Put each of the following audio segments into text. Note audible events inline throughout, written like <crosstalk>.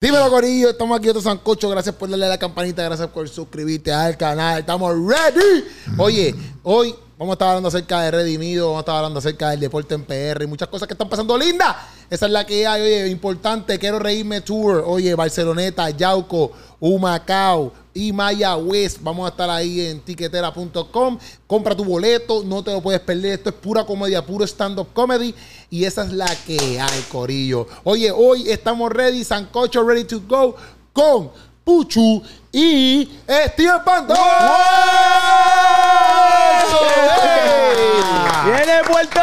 Dímelo, Corillo. Estamos aquí, otro Sancocho. Gracias por darle a la campanita. Gracias por suscribirte al canal. Estamos ready. Oye, hoy vamos a estar hablando acerca de Redimido. Vamos a estar hablando acerca del deporte en PR y muchas cosas que están pasando lindas. Esa es la que hay. Oye, importante. Quiero reírme tour. Oye, Barceloneta, Yauco, Humacao y Mayagüez. Vamos a estar ahí en tiquetera.com. Compra tu boleto. No te lo puedes perder. Esto es pura comedia, puro stand-up comedy. Y esa es la que hay, Corillo. Oye, hoy estamos ready. Sancocho ready to go con Puchu y Steven Pandora. ¡Viene Puerto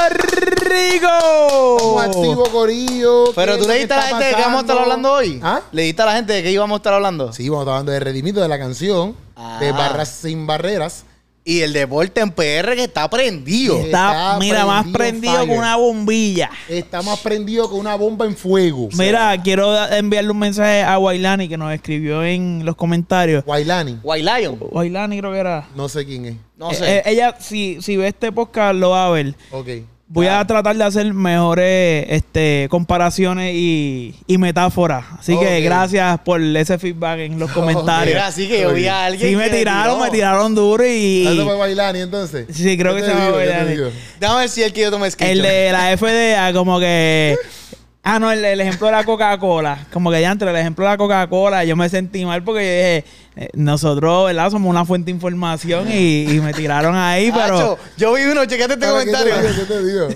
Rico! Activo, Corillo. Pero ¿Qué tú le lo dijiste a la gente de qué vamos a estar hablando hoy. ¿Ah? Le dijiste a la gente de qué íbamos a estar hablando. Sí, vamos a estar hablando de Redimido, de la canción, de Ah. Barras Sin Barreras. Y el deporte en PR que está prendido. Está, Está mira, más prendido fire. que una bombilla. Está más prendido que una bomba en fuego. Mira, quiero enviarle un mensaje a Wailani que nos escribió en los comentarios. Wailani, Lion. Wailani creo que era. no sé quién es. No Eh, sé. eh, ella, si, si ve este podcast, lo va a ver. Ok. Voy a tratar de hacer mejores este, comparaciones y, y metáforas. Así que gracias por ese feedback en los comentarios. Mira, así que yo vi a alguien. Sí, me tiraron, me tiraron duro y... ¿Eso fue Wailani entonces? Sí, creo ¿Qué que se Wailani. digo? Déjame ver si el que yo tomé screenshot. El de la <laughs> FDA, como que. Ah, no, el, el ejemplo de la Coca-Cola. Como que ya entre el ejemplo de la Coca-Cola, yo me sentí mal porque yo dije, eh, nosotros, ¿verdad? Somos una fuente de información y, y me tiraron ahí, pero. Yo vi uno, chequete este Ahora, ¿qué te comentario. digo? ¿Qué te digo?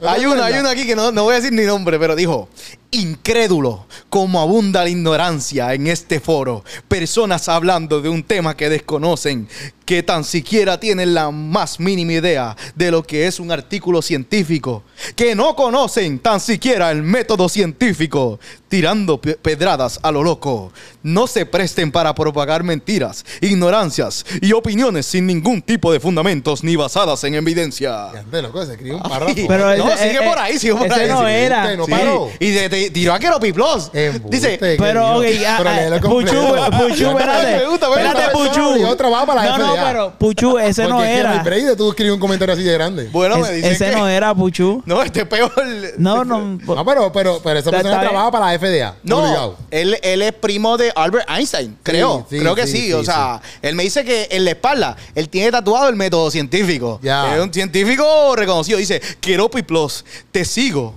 <laughs> Hay uno, hay uno aquí que no, no voy a decir ni nombre, pero dijo, incrédulo, como abunda la ignorancia en este foro. Personas hablando de un tema que desconocen, que tan siquiera tienen la más mínima idea de lo que es un artículo científico, que no conocen tan siquiera el método científico, tirando pe- pedradas a lo loco. No se presten para propagar mentiras, ignorancias y opiniones sin ningún tipo de fundamentos ni basadas en evidencia. De loco, se escribe un párrafo. Pero no, ese- sigue eh, por ahí, sigue por ese ahí. no era. No Sí. paró. Y de, de- tiró a Keropi Plus. Embuste, Dice, Pero, ok, ah, ah, Puchu, <laughs> completo. Puchu, espérate. Espérate. Puchu. Y otra va para la No, no, pero Puchu, ese no Porque es que no hay era. tú un comentario así de grande. bueno, me dicen ese que... no era Puchu. <laughs> No, este peor. No, no. No, pero, pero, pero esa persona trabaja para la FDA. No, obligado. él, él es primo de Albert Einstein, creo. sí, creo que sí, sí. sí, o sea, él me dice que en la espalda él tiene tatuado el método científico. Ya. Es un científico reconocido. Dice, Keropi Plus, te sigo.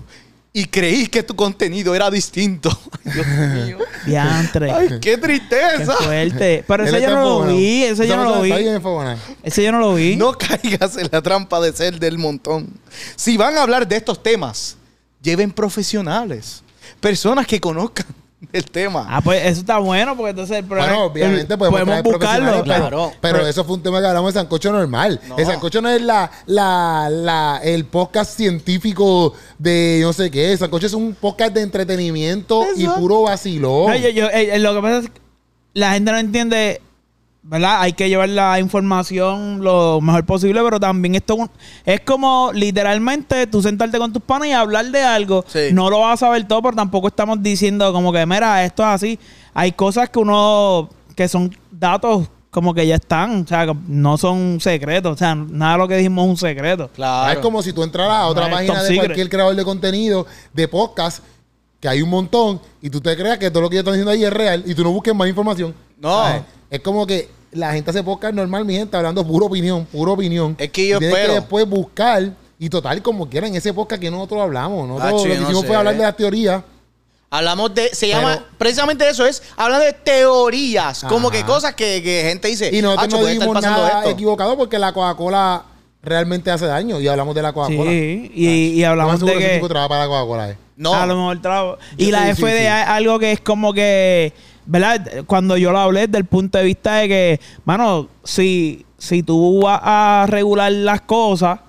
Y creí que tu contenido era distinto. <laughs> Dios mío. Diantre. Ay, qué Qué tristeza. fuerte. Pero ese yo no lo vi. Ese yo no lo vi. Ese yo no lo vi. No caigas en la trampa de ser del montón. Si van a hablar de estos temas, lleven profesionales, personas que conozcan <laughs> el tema. Ah, pues eso está bueno porque entonces el programa- Bueno, obviamente podemos, traer buscarlo. pero, claro. pero Pero- eso fue un tema que hablamos de Sancocho normal. No. El Sancocho no es la, la, la, el podcast científico de no sé qué. El Sancocho es un podcast de entretenimiento y puro vacilón. No, yo- yo- eh, lo que pasa es que la gente no entiende, ¿verdad? Hay que llevar la información lo mejor posible, pero también esto es como literalmente tú sentarte con tus panas y hablar de algo. Sí. No lo vas a saber todo, pero tampoco estamos diciendo como que, mira, esto es así. Hay cosas que uno, que son datos como que ya están, o sea, que no son secretos, o sea, nada de lo que dijimos es un secreto. Claro. Es como si tú entraras a otra No página de secret. cualquier creador de contenido, de podcast, que hay un montón, y tú te creas que todo lo que ellos están diciendo ahí es real, y tú no busques más información. No. ¿Sabes? Es como que la gente hace podcast normal, mi gente, hablando pura opinión, pura opinión. Es que yo tienes espero. que después buscar, y total, como quieran, en ese podcast que nosotros hablamos. Nosotros Ah, lo que no hicimos sé. fue hablar de las teorías. Hablamos de, se Pero- llama, precisamente eso es, hablan de teorías, como Ajá. que cosas que, que gente dice, Y nosotros "Acho, no puede estar pasando nada esto". equivocado porque la Coca-Cola realmente hace daño. Y hablamos de la Coca-Cola. Sí, y, hablamos seguro de que ese que... tipo trabaja para la Coca-Cola. eh. No, A lo mejor trabajo. Yo Y la sí, sí, FDA sí. es algo que es como que, ¿verdad? Cuando yo lo hablé desde el punto de vista de que, mano, si, si tú vas a regular las cosas,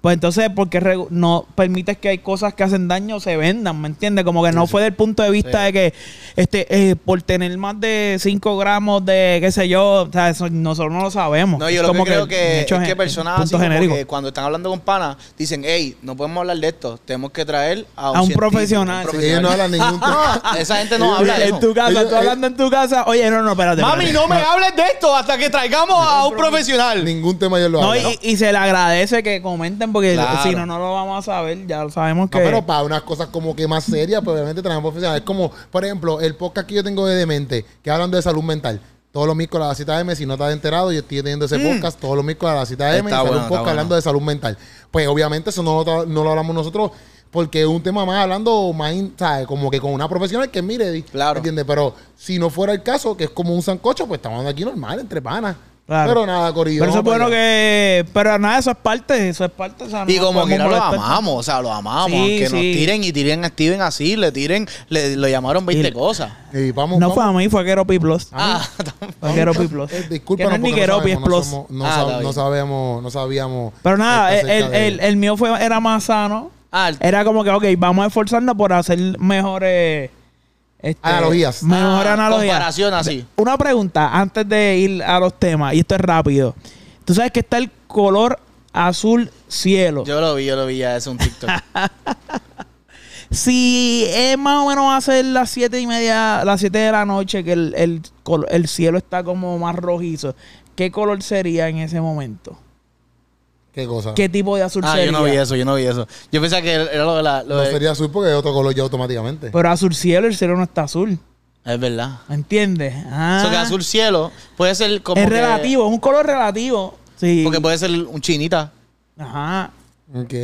pues entonces, ¿por qué no permites que hay cosas que hacen daño se vendan? ¿Me entiendes? Como que no fue del punto de vista de que, este, eh, por tener más de 5 gramos de, qué sé yo, o sea, eso nosotros no lo sabemos. No, yo Es lo que como creo que, es que personas así como que cuando están hablando con panas dicen, hey, no podemos hablar de esto, tenemos que traer a un, A un profesional. un Sí, Ellos no hablan ningún <laughs> tema. No, esa gente no habla de en tu casa, Ellos- tú hablando en tu casa, oye, no, no, espérate. Mami, espérate. no me hables de esto hasta que traigamos a un profesional. Ningún tema ellos lo No, hablan. y, y se le agradece que comenten también, porque Claro. si no, no lo vamos a saber. Ya lo sabemos que. No, pero para unas cosas como que más serias, pues obviamente tenemos profesionales. Es como, por ejemplo, el podcast que yo tengo de Demente, que hablan de salud mental. Todos los miércoles a las 7 M, si no estás enterado, yo estoy teniendo ese podcast todos los miércoles a las 7 M y Mm. Está sale bueno, un podcast bueno. hablando de salud mental. Pues obviamente eso no, lo- no lo hablamos nosotros porque es un tema más hablando más, ¿sabes? Como que con una profesional que mire, Claro. ¿entiendes? Pero si no fuera el caso, que es como un sancocho, pues estamos aquí normal, entre panas. Claro. Pero nada, Corillo. Pero eso es bueno allá. que. Pero nada, eso es parte. Eso es parte. O sea, no Y nos como quiera lo amamos, o sea, lo amamos. Sí, aunque nos tiren y tiren a Steven así, le tiren, le, lo llamaron 20 Y- cosas. Y vamos, No vamos. fue a mí, fue a Keropi Plus. Ah, <laughs> Fue a Keropi Plus. Eh, Que discúlpanos no es ni no Keropi, es no, Plus. somos- no Ah, sab- no sabemos, no sabíamos. Pero nada, el, el, de- el mío fue, era más sano. ah, Era como que, ok, vamos a esforzarnos por hacer mejores... este, Analogías. Mejores ah, analogías. Comparación así. Una pregunta antes de ir a los temas, y esto es rápido. Tú sabes que está el color azul cielo. Yo lo vi, yo lo vi ya, es un TikTok. <laughs> Si es más o menos va a ser las siete y media, las siete de la noche, que el, el, el cielo está como más rojizo, ¿qué color sería en ese momento? ¿Qué cosa? ¿Qué tipo de azul ah, sería? yo no vi eso, yo no vi eso. Yo pensaba que era lo de la... lo No de- sería azul porque es otro color ya automáticamente. Pero azul cielo, el cielo no está azul. Es verdad. ¿Me entiendes? Ah, Eso que azul cielo puede ser como es que- relativo, es un color relativo. Sí. Porque puede ser un chinita. Ajá. Ok.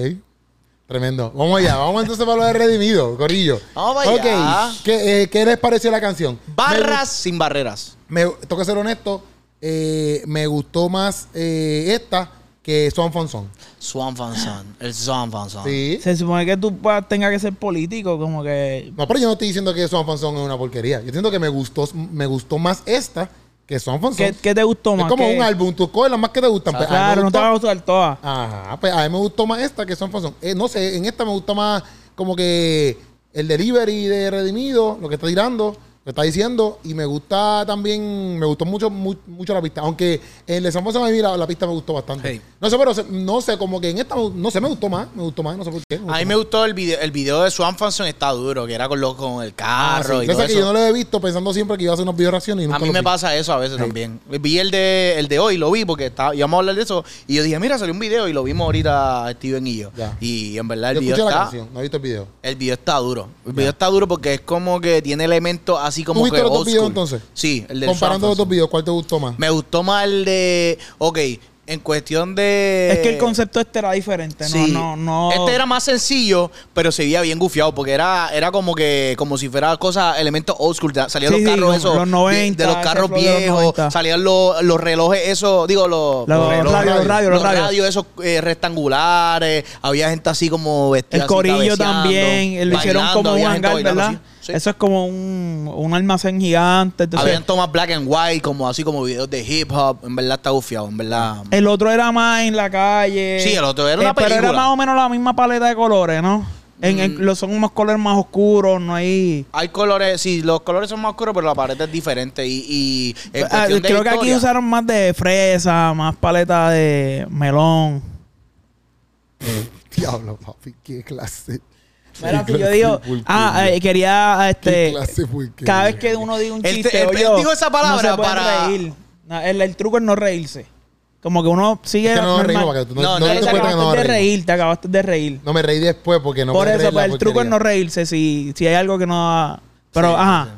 Tremendo. Vamos allá. Vamos entonces para lo de Redimido, Corillo. Vamos para Ok. allá. ¿Qué, eh, ¿Qué les pareció la canción? Barras sin barreras. Me, me- tengo que ser honesto. eh, me gustó más eh, esta que Swan Fun Song. Swan Fan Son. El Swan Fan Son. Sí. Se supone que tú tengas que ser político, como que... No, pero yo no estoy diciendo que Swan Fun Song es una porquería. Yo siento que me gustó, me gustó más esta que Swan Fun Song. ¿Qué, qué te gustó más? Es como ¿Qué? un álbum. Tú coges las más que te gustan. pues, Claro, no te gustó- va a gustar todas. Ajá, pues a mí me gustó más esta que Son Fazón. Eh, no sé, en esta me gusta más como que el delivery de Redimido, lo que está tirando, lo está diciendo, y me gusta también, me gustó mucho, mu- mucho la pista. Aunque en el de San a mí la, la pista me gustó bastante. Hey. No sé, pero se- no sé, como que en esta, no sé, me gustó más, me gustó más, no sé por qué. A mí me gustó el video, el video de Swan Fan Son está duro, que era con, lo, con el carro y Yo todo sé que eso. yo no lo he visto pensando siempre que iba a hacer unos video reacciones y nunca A mí me vi. pasa eso a veces también. Vi el de, el de hoy, lo vi porque estaba, íbamos a hablar de eso. Y yo dije, mira, salió un video y lo vimos ahorita Steven y yo. Ya. Y en verdad el Yo video escuché la está. canción, no he visto el video. El video está duro. El video está duro porque es como que tiene elementos así como ¿Tú que los dos old videos school. entonces? Sí, el de Comparando los dos videos, ¿cuál te gustó más? Me gustó más el de. Ok, en cuestión de. es que el concepto este era diferente, Sí. no, no, no. Este era más sencillo, pero se veía bien gufiado porque era, era como que como si fuera cosas, elementos old school. Salían Sí, los sí, carros como esos los 90, de los carros los viejos, 90. salían los, los relojes esos, digo los, Los radios, los radios, los radios. esos eh, rectangulares, había gente así como vestida El así, corillo también, lo hicieron como un hangar, ¿verdad? así. Sí. Eso es como un, un almacén gigante. Entonces, Habían tomas black and white, como así como videos de hip hop. En verdad está gufiado, en verdad. el otro era más en la calle. Sí, el otro era una Eh, Pero era más o menos la misma paleta de colores, ¿no? En, en- Mm. los son unos colores más oscuros, no hay... Hay colores, sí, los colores son más oscuros, pero la pared es diferente. Y, y en Ah, de creo que aquí usaron más de fresa, más paleta de melón. <laughs> Diablo, papi, qué clase. Si yo digo, ah, eh, quería, este, cada vez que uno diga un Él te- chiste, él- él dijo esa palabra no se puede para- reír. No, el, el truco es no reírse. Como que uno sigue Es que no nos normal. reímos para que tú no, No, no, no, te te cuentes que no acabaste nos de reímos. reír, te acabaste de reír. No me reí después porque no Por puedes eso, reír pues, el truco es porquería. no reírse si, si hay algo que no... ha- Pero, Sí, ajá. sí.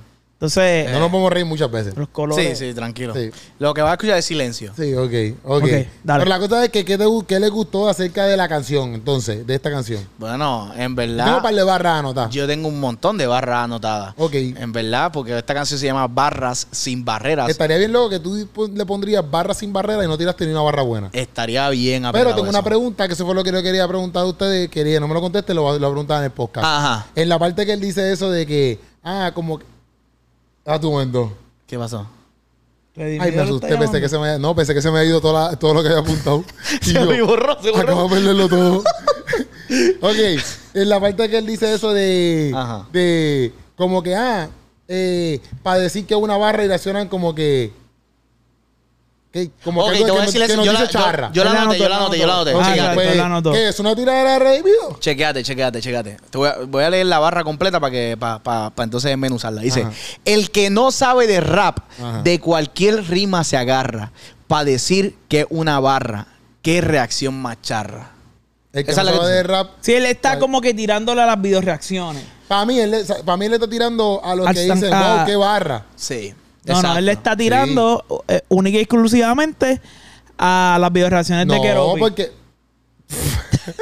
Entonces, No nos podemos reír muchas veces. los colores... Sí, sí, tranquilo. Sí. Lo que va a escuchar es silencio. Sí, ok, ok. Ok, dale. Pero la cosa es que ¿qué, te, qué le gustó acerca de la canción, entonces, de esta canción? Bueno, en Yo Tengo un verdad, par de barras anotadas. yo tengo un montón de barras anotadas. Ok. En verdad, porque esta canción se llama Barras sin barreras. Estaría bien luego que tú le pondrías barra sin barrera y no tiraste ni una barra buena. Estaría bien Pero tengo una eso. pregunta, que eso fue lo que yo quería preguntar a ustedes. Quería, no me lo conteste, lo, lo preguntaba en el podcast. Ajá. En la parte que él dice eso de que, ah, como que. Ah, tu momento. ¿Qué pasó? Ay, me asusté, pensé que se me No, pensé que se me había ido toda la- todo lo que había apuntado. <laughs> Y Se yo, me borró, se borró. Acabo de perderlo todo. <laughs> ok, en la parte que él dice eso de. Ajá. De. Como que, ah, eh, para decir que es una barra y reaccionan como que. Que como Ok, que, te voy a decir eso. Yo la- dice yo- charra. yo la Él anoté, yo la anoté, yo la Ah, Chequeate. exacto, pues, él la. ¿Qué es una tiradera de redimido? Chequeate, chequeate, chequeate. Te voy, a, voy a leer la barra completa para que para pa, pa entonces desmenuzarla. Dice, Ajá. el que no sabe de rap, Ajá. de cualquier rima se agarra para decir que una barra, qué reacción macharra. El que Esa no es la sabe que- de rap. Sí, él está ¿Cuál? como que tirándole a las videoreacciones. Para mí, él, le- para mí, él le está tirando a los Al que dicen, wow, qué barra. Sí. No, no, él le está tirando eh, única y exclusivamente a las videoreacciones de No, Keropi. porque.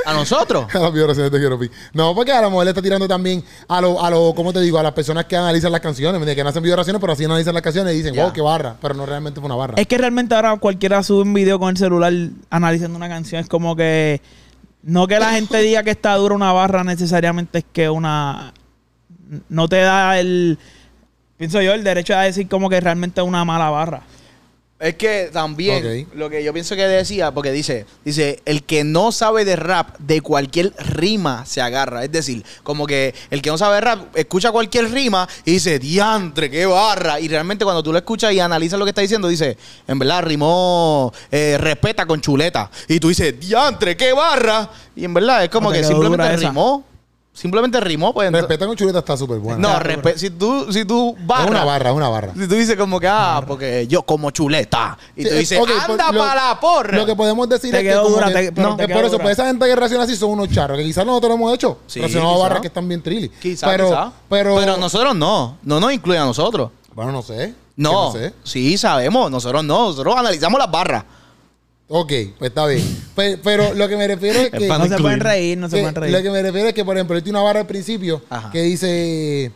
A nosotros. <laughs> A las violaciones de Keropi. No, porque a lo mejor le está tirando también a lo, a lo, ¿cómo te digo? A las personas que analizan las canciones, ¿me entiendes? que no hacen violaciones, pero así analizan las canciones y dicen, Ya. wow, qué barra. Pero no realmente fue una barra. Es que realmente ahora cualquiera sube un video con el celular analizando una canción. Es como que. No que la gente diga que está dura una barra necesariamente es que una. No te da el. Pienso yo, el derecho a decir como que realmente es una mala barra. Es que también lo que yo pienso que decía, porque dice, dice, el que no sabe de rap, de cualquier rima se agarra. Es decir, como que el que no sabe de rap, escucha cualquier rima y dice, diantre, qué barra. Y realmente cuando tú lo escuchas y analizas lo que está diciendo, dice, en verdad rimó eh, respeta con chuleta. Y tú dices, diantre, qué barra. Y en verdad es como que simplemente rimó. Simplemente rimó, pues. Respeta con chuleta está súper buena. no, respe- si tú, si tú es una barra, es una barra. si tú dices como que, ah, porque yo como chuleta. Y Sí, tú eh, dices, anda pues, para la porra. Lo que podemos decir Te es que. quedó dura, que- te- no, te es quedó por eso, dura. pues esa gente que reacciona así son unos charros, que quizás nosotros lo hemos hecho. Sí, Reaccionamos a quizá. barras que están bien trilly. Quizá, pero, quizá. Pero, nosotros no. No nos incluye a nosotros. Bueno, no sé. No. Que No sé. Sí, sabemos. Nosotros no. Nosotros analizamos las barras. Ok, pues está bien. Pe- Pero, lo que me refiero es que. No se pueden reír, no se pueden Lo reír. que me refiero es que, por ejemplo, él tiene una barra al principio Ajá. que dice: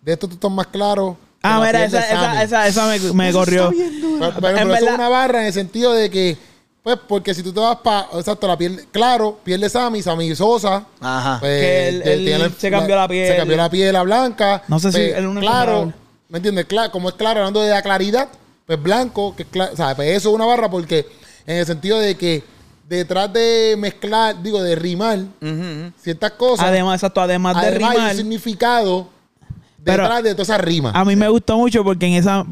De esto tú estás más claro. Ah, mira, esa, Sammy". esa, esa, esa me, me corrió. Pero, pero- En pero eso verdad- es una barra en el sentido de que, pues, porque si tú te vas para, exacto, la piel, claro, piel de Sammy, Sammy Sosa. Ajá. pues, Que él- que él tiene se cambió la piel. Se cambió la piel a blanca. No sé si pues, él no es Claro. ¿me entiendes? Claro, como es claro, hablando de la claridad, pues blanco, que o sea, pues eso es una barra porque, en el sentido de que detrás de mezclar, digo, de rimar ciertas cosas, Además, exacto, además de además hay rimar. un significado Pero- detrás de toda esa rima. A mí me gustó mucho porque en esa, o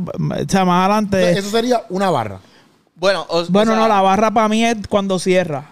sea, más adelante. Eso sería una barra. Bueno, o- bueno, o sea, no, la barra para mí es cuando cierra.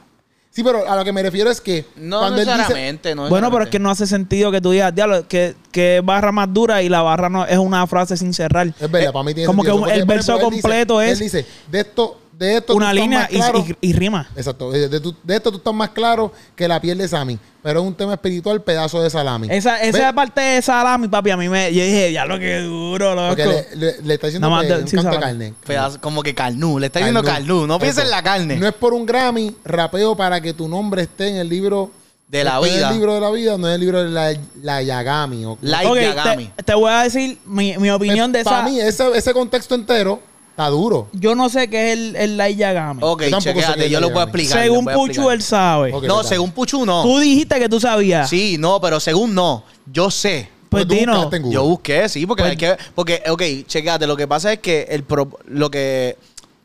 Sí, pero a lo que me refiero es que No cuando él dice, necesariamente. no Bueno, pero es que no hace sentido que tú digas, diablo, que, que barra más dura y la barra no es una frase sin cerrar. Es verdad, Eh, para mí tiene como que un- el verso ejemplo, él dice- completo es Él dice, de esto, de esto una tú estás línea más y, claro- y- y rima. Exacto. De, de de esto tú estás más claro que la piel de Sammy. Pero es un tema espiritual, pedazo de salami. Esa, esa parte de salami, papi, a mí me. Yo dije, ya lo que duro, loco. Porque le, le- le está diciendo Nada más que de- un sí, canto de carne. Pedazo- como que carnú. Le está diciendo Carnú. carnú. No pienses en la carne. No es por un Grammy, rapeo para que tu nombre esté en el libro De la vida. el libro de la vida, no en el libro de la, la Yagami. o- Like Ok, Yagami. te, te voy a decir mi, mi opinión de Para esa. mí, ese, ese contexto entero está duro. Yo no sé qué es el, el Light Yagami. Ok, Yo chequéate. es Yo lo puedo explicar. Según Puchu, explicar. él sabe. No, según Puchu no. Tú dijiste que tú sabías. Sí, no, pero según no. Yo sé. Pues Google. Yo busqué, sí, porque Pues- hay que. Porque, ok, checate, lo que pasa es que el pro- lo que.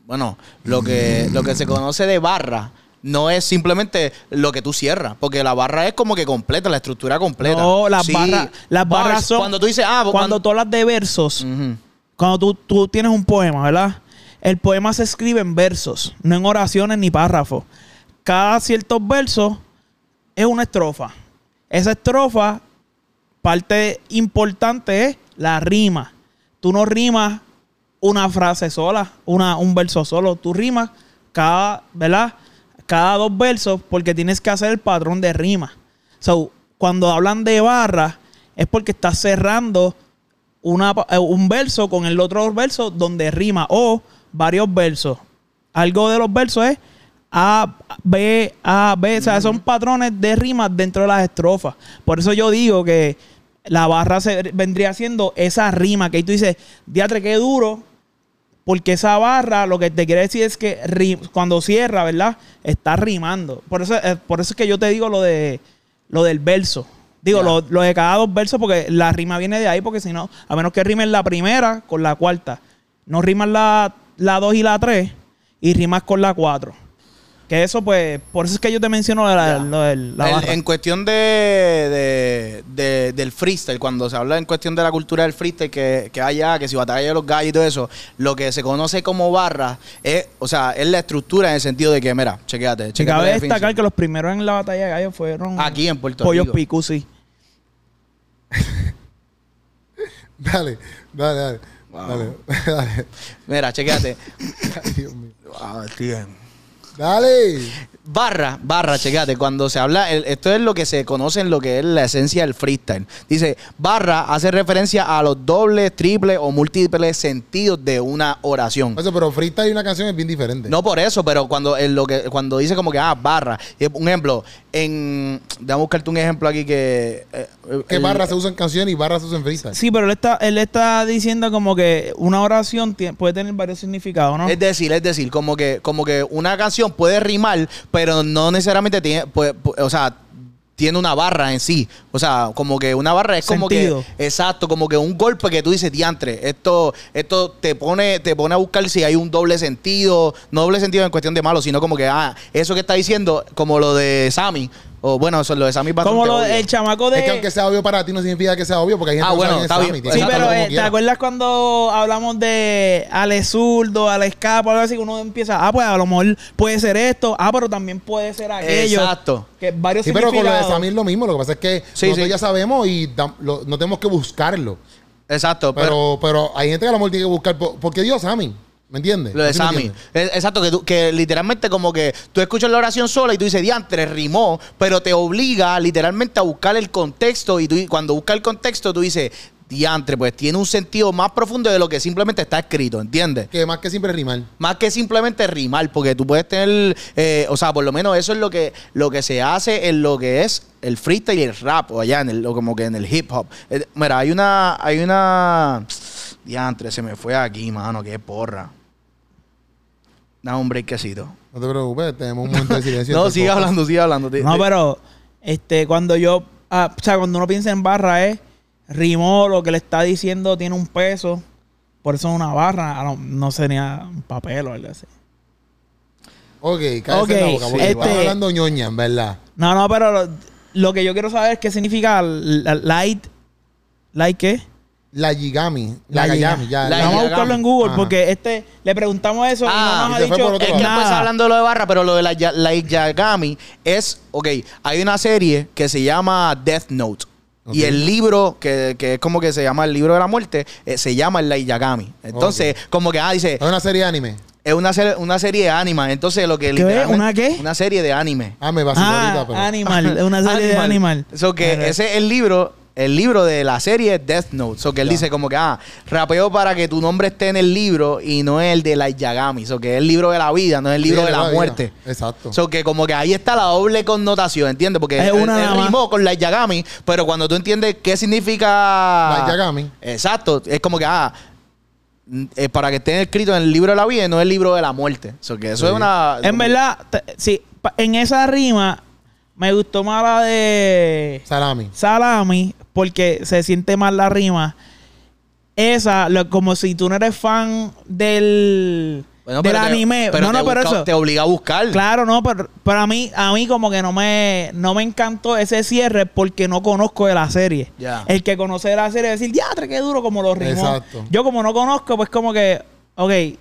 Bueno, lo que, lo que se conoce de barra no es simplemente lo que tú cierras. Porque la barra es como que completa, la estructura completa. No, las Sí, barras, las barras son. Cuando tú dices, ah, cuando tú hablas de versos. Cuando tú, tú tienes un poema, ¿verdad? El poema se escribe en versos, no en oraciones ni párrafos. Cada ciertos versos es una estrofa. Esa estrofa, parte importante es la rima. Tú no rimas una frase sola, una, un verso solo. Tú rimas cada, ¿verdad? Cada dos versos porque tienes que hacer el patrón de rima. So, cuando hablan de barra, es porque estás cerrando una, eh, un verso con el otro verso donde rima o varios versos. Algo de los versos es A, B, A, B. O sea, son patrones de rimas dentro de las estrofas. Por eso yo digo que la barra se, vendría siendo esa rima que ahí tú dices, diatre, qué duro. Porque esa barra lo que te quiere decir es que cuando cierra, ¿verdad? Está rimando. Por eso, eh, por eso es que yo te digo lo de lo del verso. Digo, Ya. lo, lo de cada dos versos, porque la rima viene de ahí, porque si no, a menos que rimen la primera con la cuarta, no rimas la, la dos y la tres, y rimas con la cuatro. Que eso, pues, por eso es que yo te menciono la, lo la El- barra. en cuestión de, de- de- del freestyle, cuando se habla en cuestión de la cultura del freestyle, que, que haya, que si batalla de los gallos y todo eso, lo que se conoce como barra es, o sea, es la estructura en el sentido de que, mira, chequéate, Y chequéate cabe destacar que los primeros en la batalla de gallos fueron Aquí en Puerto Pollos Rico. Picu, sí. <laughs> Dale, dale, dale. Dale, <laughs> dale. Mira, chequéate. <laughs> Ay, Dios mío. Ah, tío. Dale. Barra, barra, checate, cuando se habla, el- esto es lo que se conoce en lo que es la esencia del freestyle. Dice, barra hace referencia a los dobles, triples o múltiples sentidos de una oración. Eso, pero freestyle y una canción es bien diferente. No por eso, pero cuando en lo que cuando dice como que ah, barra, un ejemplo, en déjame buscarte un ejemplo aquí que eh, Que el- barra se usa en canciones y barra se usa en freestyle. Sí, pero él está, él está diciendo como que una oración puede tener varios significados, ¿no? Es decir, es decir, como que, como que una canción puede rimar, pero no necesariamente tiene, puede- pu- o sea, tiene una barra en sí. O sea, como que una barra es como Sentido. que, exacto, como que un golpe que tú dices, diantre, esto, esto te pone, te pone a buscar si hay un doble sentido, no doble sentido en cuestión de malo, sino como que, ah, eso que está diciendo, como lo de Sammy, o bueno, eso, lo de Sammy es bastante como lo, obvio. el chamaco de... Es que aunque sea obvio para ti no significa que sea obvio porque hay gente Ah, que no bueno, está Sammy, bien. Sí, pero eh, ¿te quiera. acuerdas cuando hablamos de Ale Zurdo, Ale Escapo, algo así? Que uno empieza, ah, pues a lo mejor puede ser esto, ah, pero también puede ser aquello. Exacto. Que varios Sí, pero con lo de. Sammy es lo mismo. Lo que pasa es que Sí, nosotros sí. ya sabemos y lo- no tenemos que buscarlo. Exacto, pero, Pero, pero hay gente que a lo mejor tiene que buscar. ¿Por, ¿por qué dio Sammy? ¿Me entiendes? Lo de ¿Sí me Sammy. Es- Exacto, que, tú- que literalmente como que tú escuchas la oración sola y tú dices, diantre, rimó, pero te obliga literalmente a buscar el contexto y tú cuando buscas el contexto tú dices, diantre, pues tiene un sentido más profundo de lo que simplemente está escrito, ¿entiendes? Que más que siempre rimar. Más que simplemente rimar, porque tú puedes tener, eh, o sea, por lo menos eso es lo que, lo que se hace en lo que es el freestyle y el rap, o allá en el, o como que en el hip hop. Eh, mira, hay una, hay una, diantre, se me fue aquí, mano, qué porra. Da un breakcito. No te preocupes, tenemos un momento de silencio. <laughs> No, sigue hablando, sigue hablando. No, pero este, cuando yo, ah, o sea, cuando uno piensa en barra es rimó, lo que le está diciendo tiene un peso, por eso es una barra, no, no sería un papel o algo así. Ok, cállese Ok, la boca. Porque este- estamos hablando ñoña, en verdad. No, no, pero lo, lo que yo quiero saber es qué significa light, light qué? La Yigami. La, La Ya, Vamos a Yigami. buscarlo en Google Ajá. porque este le preguntamos eso Ah, y no y nos ha dicho Es que lado. después nada. hablando de lo de barra, pero lo de la, la Yagami es, ok, hay una serie que se llama Death Note. Y el libro, que, que es como que se llama el libro de la muerte, eh, se llama el Yagami. Entonces, como que, ah, dice, Es una serie de anime. es una, serie- una serie de anime. Entonces, lo que ¿Qué? ¿Una qué? Una serie de anime. Ah, me vaciló Ah, ahorita, pero. Animal, es una serie de Animal. So que ese es el libro, el libro de la serie Death Note. So que él dice como que, ah, rapeo para que tu nombre esté en el libro y no el de la Yagami. So que es el libro de la vida, no es el libro Sí, de la muerte. Exacto. So que como que ahí está la doble connotación, ¿entiendes? Porque Es él, una él rimó con la Yagami, pero cuando tú entiendes qué significa... Light Yagami. Exacto. Es como que, ah, mm, es para que esté escrito en el libro de la vida y no el libro de la muerte. So que eso Sí. es una... En verdad, te- sí, en esa rima me gustó más la de Salami. Salami porque se siente más la rima. Esa, lo- como si tú no eres fan del, Bueno, del pero te- anime. pero no, no, pero busca- eso. Te obliga a buscar. Claro, no, pero, pero a mí, a mí como que no me, no me encantó ese cierre porque no conozco de la serie. Ya. El que conoce de la serie decir, diatre, qué duro como lo rimó. Exacto. Yo como no conozco, pues como que, ok. Te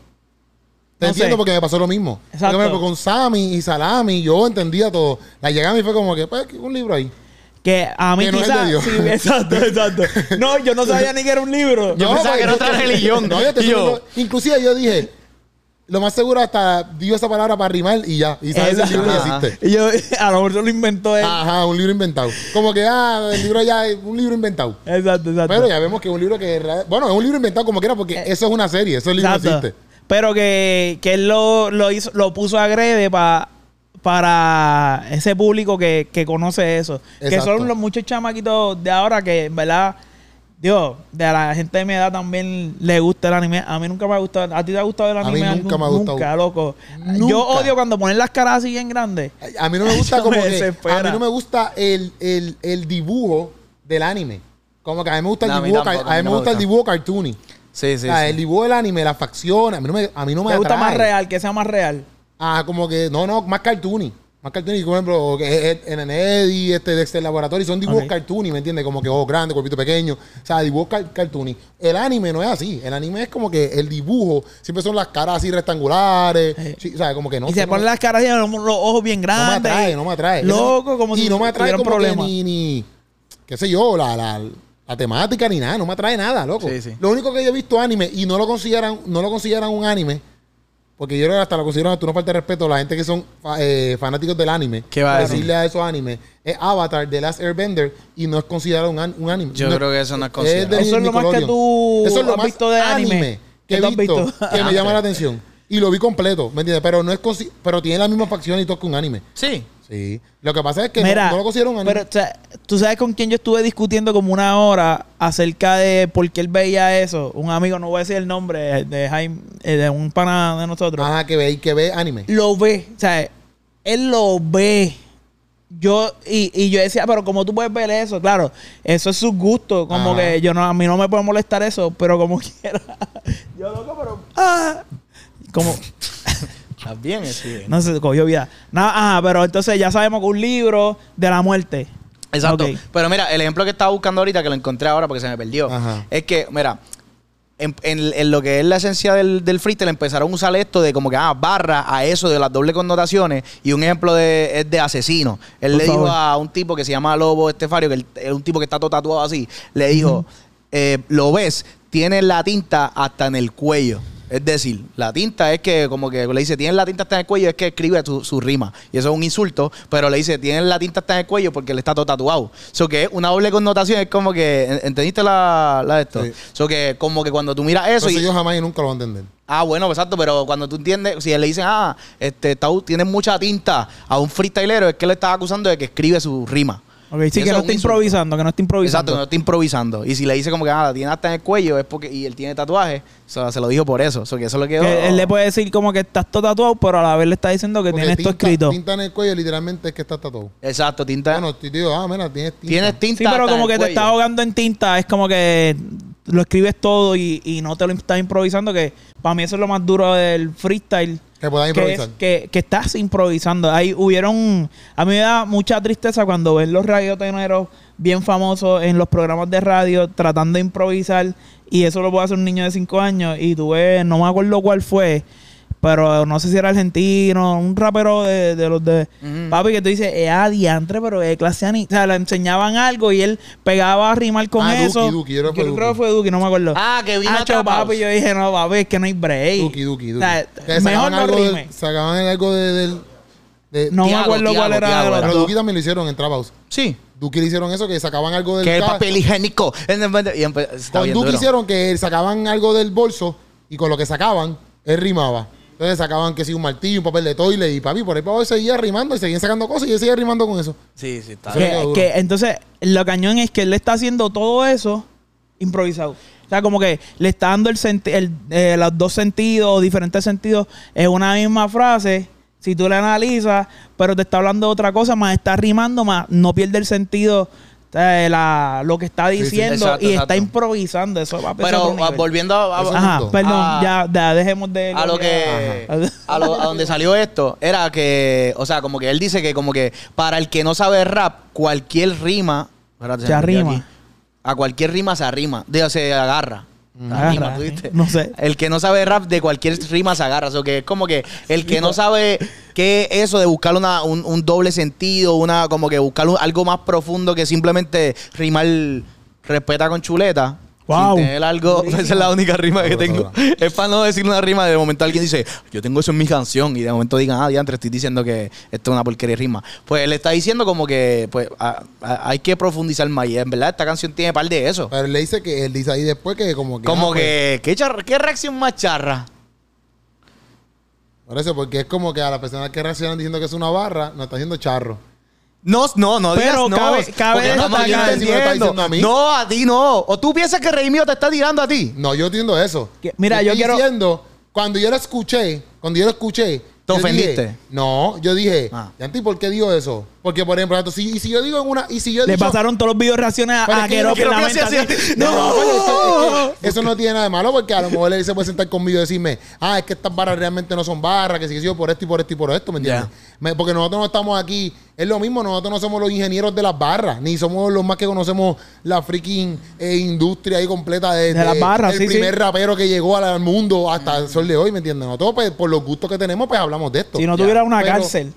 no entiendo sé. porque me pasó lo mismo. Exacto. Porque, con Sammy y Salami, yo entendía todo. La Yagami fue como que, pues, un libro ahí. Que a mí Que no es de quizás. Dios. <laughs> sí, exacto, exacto. No, yo no sabía ni que era un libro. Yo pensaba que era otra religión. No, yo te yo- inclusive yo dije, lo más seguro hasta dio esa palabra para rimar y ya. Y sabes el Exacto. libro Ajá. que existe. Y yo, <laughs> a lo mejor lo inventó él. Ajá, un libro inventado. Como que, ah, el libro ya es un libro inventado. Exacto, exacto. Pero ya vemos que es un libro que... Bueno, es un libro inventado como quiera porque eso es una serie. Eso libro Eh, Exacto. existe. Pero que, que él lo, lo hizo, lo puso a grede pa- para ese público que, que conoce eso. Que Exacto. son los muchos chamaquitos de ahora que, en verdad, Dios, de la gente de mi edad también le gusta el anime. A mí nunca me ha gustado. ¿A ti te ha gustado el A mí anime? nunca me ha gustado. Nunca, loco. Nunca. Yo odio cuando ponen las caras así bien grandes. A mí no me gusta <laughs> como me que... A mí no me gusta el, el, el dibujo del anime. Como que a mí me gusta el No, a mí dibujo... tampoco, ca- a mí me gusta el dibujo cartoony. Sí, sí, O sea, sí. el dibujo del anime, las facciones, a mí no me, a mí no me Me gusta más real, que sea más real. Ah, como que, no, no, más cartoony. Más cartoony, por ejemplo, en Eddie, este Dexter Laboratory, son dibujos Ok. cartoony, ¿me entiendes? Como que ojos grandes, cuerpito pequeño. O sea, dibujos car- cartoony. El anime no es así. El anime es como que el dibujo siempre son las caras así rectangulares. Sí. O sea, como que no. y se no- ponen las caras y los, los ojos bien no me grandes. atrae, no me atrae. Loco, como y si no me atrae como que ni, ni, qué sé yo, la, la, la temática ni nada, no me atrae nada, loco. Sí, sí. Lo único que yo he visto anime y no lo consideran, no lo consideran un anime porque yo creo que hasta lo consideran tú no falta de respeto a la gente que son fa- eh, fanáticos del anime. ¿Qué va a decirle decir? a esos animes. Es Avatar, The Last Airbender, y no es considerado un, an- un anime. Yo No- creo que eso no es considerado. de Eso es lo más que tú Eso es lo has más visto de anime que he que tú has visto, visto. que me llama la atención. Y lo vi completo, ¿me entiendes? Pero no es consi- pero tiene la misma facción y todo que un anime. Sí. Sí. Lo que pasa es que no- Mira, no, lo considero un anime. pero o sea, tú sabes con quién yo estuve discutiendo como una hora acerca de por qué él veía eso. Un amigo, no voy a decir el nombre, de Jaime, eh, de un pana de nosotros. Ajá, que ve, que ve anime. Lo ve, o sea, él lo ve. Yo, y, y yo decía, pero como tú puedes ver eso, claro, eso es su gusto, como que yo no, a mí no me puede molestar eso, pero como <laughs> quiera. yo loco, pero. Ah, como, Estás bien, sí. no sé, cogió vida. Nada, ajá, pero entonces ya sabemos que un libro de la muerte. Exacto. Pero mira, el ejemplo que estaba buscando ahorita, que lo encontré ahora porque se me perdió, Ajá. es que, mira, en, en- en lo que es la esencia del, del freestyle empezaron a usar esto de como que, ah, barra a eso de las dobles connotaciones. Y un ejemplo de, es de asesino. Él Por le favor. dijo a un tipo que se llama Lobo Estefario, que es un tipo que está todo tatuado así, le dijo, eh, lo ves, tiene la tinta hasta en el cuello. Es decir, la tinta es que, como que le dice, tienes la tinta hasta en el cuello, es que escribe su, su rima. Y eso es un insulto, pero le dice, tienes la tinta hasta en el cuello porque él está todo tatuado. Eso que es una doble connotación, es como que, ¿en- ¿entendiste la, la de esto? Sí. Eso que, como que cuando tú miras eso Eso y... yo jamás y nunca lo voy a entender. Ah, bueno, exacto, pero cuando tú entiendes, si le dicen, ah, este, tienes mucha tinta a un freestylero, es que le estás acusando de que escribe su rima. Ok, sí, que no es está un insulto. improvisando, que no está Exacto, improvisando. que no está improvisando. Y si le dice como que, ah, la tiene hasta en el cuello, es porque, y él tiene tatuaje, o sea, se lo dijo por eso. O sea, que eso es lo que... Que él le puede decir como que estás todo tatuado, pero a la vez le está diciendo que Porque tienes esto escrito. tinta en el cuello literalmente es que está tatuado. Exacto, tinta... Bueno, te digo, ah, mira, tienes tinta. tienes tinta Sí, pero como que te estás ahogando en tinta, es como que lo escribes todo y, y no te lo estás improvisando, que para mí eso es lo más duro del freestyle. Que puedas Que, es improvisar. que, que estás improvisando. Ahí hubieron. A mí me da mucha tristeza cuando ven los radioteneros bien famosos en los programas de radio tratando de improvisar. Y eso lo puede hacer un niño de 5 años. Y tú ves, no me acuerdo cuál fue. Pero no sé si era argentino, un rapero de, de los de. Ujú. Papi, que tú dices, es adiantre, pero es clase ani-". O sea, le enseñaban algo y él pegaba a rimar con Ah, Duki, eso. Duki, yo creo que fue Yo creo Duki. que fue Duki, no me acuerdo. Ah, que vino Hacho, atrapado. papi, yo dije, no, papi, es que no hay break. Duki, Duki, Duki. O sea, mejor sacaban no algo rime. Sacaban algo de, del... de- No me acuerdo Tiago, cuál era Tiago era. Pero dos. Duki también lo hicieron en Trap House. Sí. Duki le hicieron eso, que sacaban algo del... Que el papel higiénico. <laughs> Y Con Duki duro. hicieron que sacaban algo del bolso y con lo que sacaban, él rimaba. Entonces sacaban que sí, un martillo, un papel de toile y papi, por ahí para abajo seguía rimando y seguían sacando cosas y él seguía rimando con eso. Sí, sí, está bien. es Que, entonces, lo cañón es que él le está haciendo todo eso improvisado. O sea, como que le está dando el, senti- el eh, los dos sentidos, diferentes sentidos, en una misma frase. Si tú le analizas, pero te está hablando de otra cosa, más está rimando, más no pierde el sentido eh, la- lo que está sí. diciendo Exacto, y exacto. está improvisando. Eso va a Pero ah, volviendo a, Ajá, perdón, Ah. ya, ya dejemos de... a lo que a, lo- a donde salió esto era que o sea como que él dice que como que para el que no sabe rap cualquier rima espérate, Se metí arrima. aquí. a cualquier rima se arrima se agarra No sé. el que no sabe rap de cualquier rima se agarra o que es como que el que no sabe qué es eso de buscar una, un, un doble sentido una como que buscar un- algo más profundo que simplemente rimar respeta con chuleta Wow. Sin tener algo, <laughs> esa es la única rima que tengo. Es para no decir una rima, de momento alguien dice, yo tengo eso en mi canción, y de momento digan, ah, diantre, estoy diciendo que esto es una porquería de rima. Pues él está diciendo como que, pues, a- a- hay que profundizar más. Y en verdad, esta canción tiene par de eso. Pero él le dice que él dice ahí después que como que. Como ah, pues, que, ¿qué, charra- ¿qué reacción más charra? Por eso, porque es como que a la persona que reaccionan diciendo que es una barra, no está haciendo charro. No, no, no Pero digas no. cabe- cabe porque no destacar- estoy si me lo diciendo a mí. No, a ti no. O tú piensas que Rey mío te está tirando a ti. No, yo entiendo eso. Que- mira, yo quiero- diciendo, cuando yo lo escuché, cuando yo lo escuché. ¿Te yo ofendiste? dije- no, yo dije, Ah. ¿y por qué digo eso? Porque, por ejemplo, si, y si yo digo en una. Y si yo Le pasaron todos los videos reacciones a, que no. No, eso no tiene nada de malo porque a lo mejor él se puede sentar conmigo y decirme, ah, es que estas barras realmente no son barras, que si yo por esto y por esto y por esto, ¿me entiendes? Me- Porque nosotros no estamos aquí, es lo mismo, nosotros no somos los ingenieros de las barras, ni somos los más que conocemos la freaking eh, industria ahí completa de, De las barras, el sí, primer sí. rapero que llegó al mundo hasta el sol de hoy, ¿me entiendes? Nosotros pues, por los gustos que tenemos, pues hablamos de esto. Si no tuviera una pero- cárcel.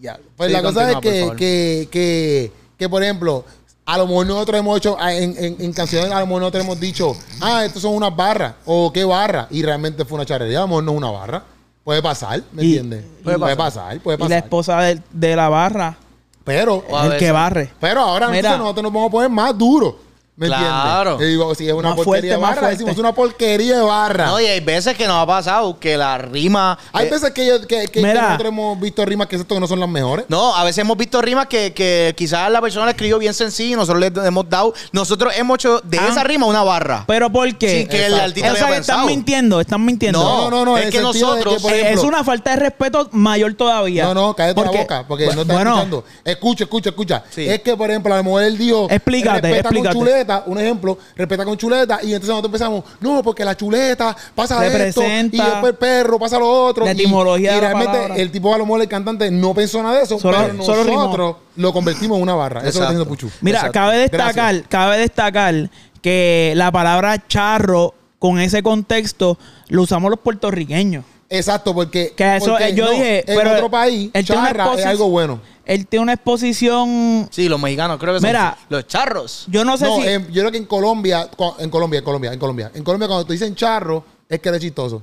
Ya. Pues Sí, la cosa es que, que, que, que, por ejemplo, a lo mejor nosotros hemos hecho, ah, en, en, en canciones, a lo mejor nosotros hemos dicho, ah, estos son unas barras, o qué barra, y realmente fue una charrería, a lo mejor no es una barra. Puede pasar, ¿me entiendes? Puede, pasar, puede Y la pasar. esposa de, de la barra, Pero, el que barre. pero ahora Mira. entonces nosotros nos vamos a poner más duros. ¿Me Claro. entiendes? Y digo, si es una Más porquería fuerte, de barra, decimos una porquería de barra. No, y hay veces que nos ha pasado que la rima. Hay eh, veces que, yo- que, que- que Mira. nosotros hemos visto rimas que esto que no son las mejores. No, a veces hemos visto rimas que, que quizás la persona la escribió bien sencillo y nosotros le hemos dado. Nosotros hemos hecho de Ah. esa rima una barra. Pero ¿por qué? Sin que el Exacto. artista o sea, que están mintiendo, están mintiendo. No, No, no, no, es el que nosotros- por Eh, ejemplo- es una falta de respeto mayor todavía. No, no, cállate Porque- la boca, porque Bu- no estás bueno, escuchando. Escucha, escucha, escucha. Sí. Es que, por ejemplo, a lo mejor él dijo, Explícate, explícate. con chuleta, un ejemplo, respeta con chuleta, y entonces nosotros empezamos, no, porque la chuleta pasa esto, y después el perro pasa lo otro. la y- etimología y, de la realmente palabra. el tipo, a lo mejor el cantante, no pensó nada de eso, Solo- pero solo rimó. nosotros lo convertimos en una barra. Eso es lo que está diciendo Puchu. Mira, Exacto. cabe destacar, Gracias. cabe destacar que la palabra charro con ese contexto lo usamos los puertorriqueños. Exacto, porque, Que eso porque yo no, dije, en pero otro país, él tiene una charra es algo bueno. Él tiene una exposición. Sí, los mexicanos creo que son Mira. los charros. Yo no sé No, si. en- yo creo que en Colombia, en Colombia, en Colombia, en Colombia, en Colombia cuando te dicen charro, es que eres chistoso.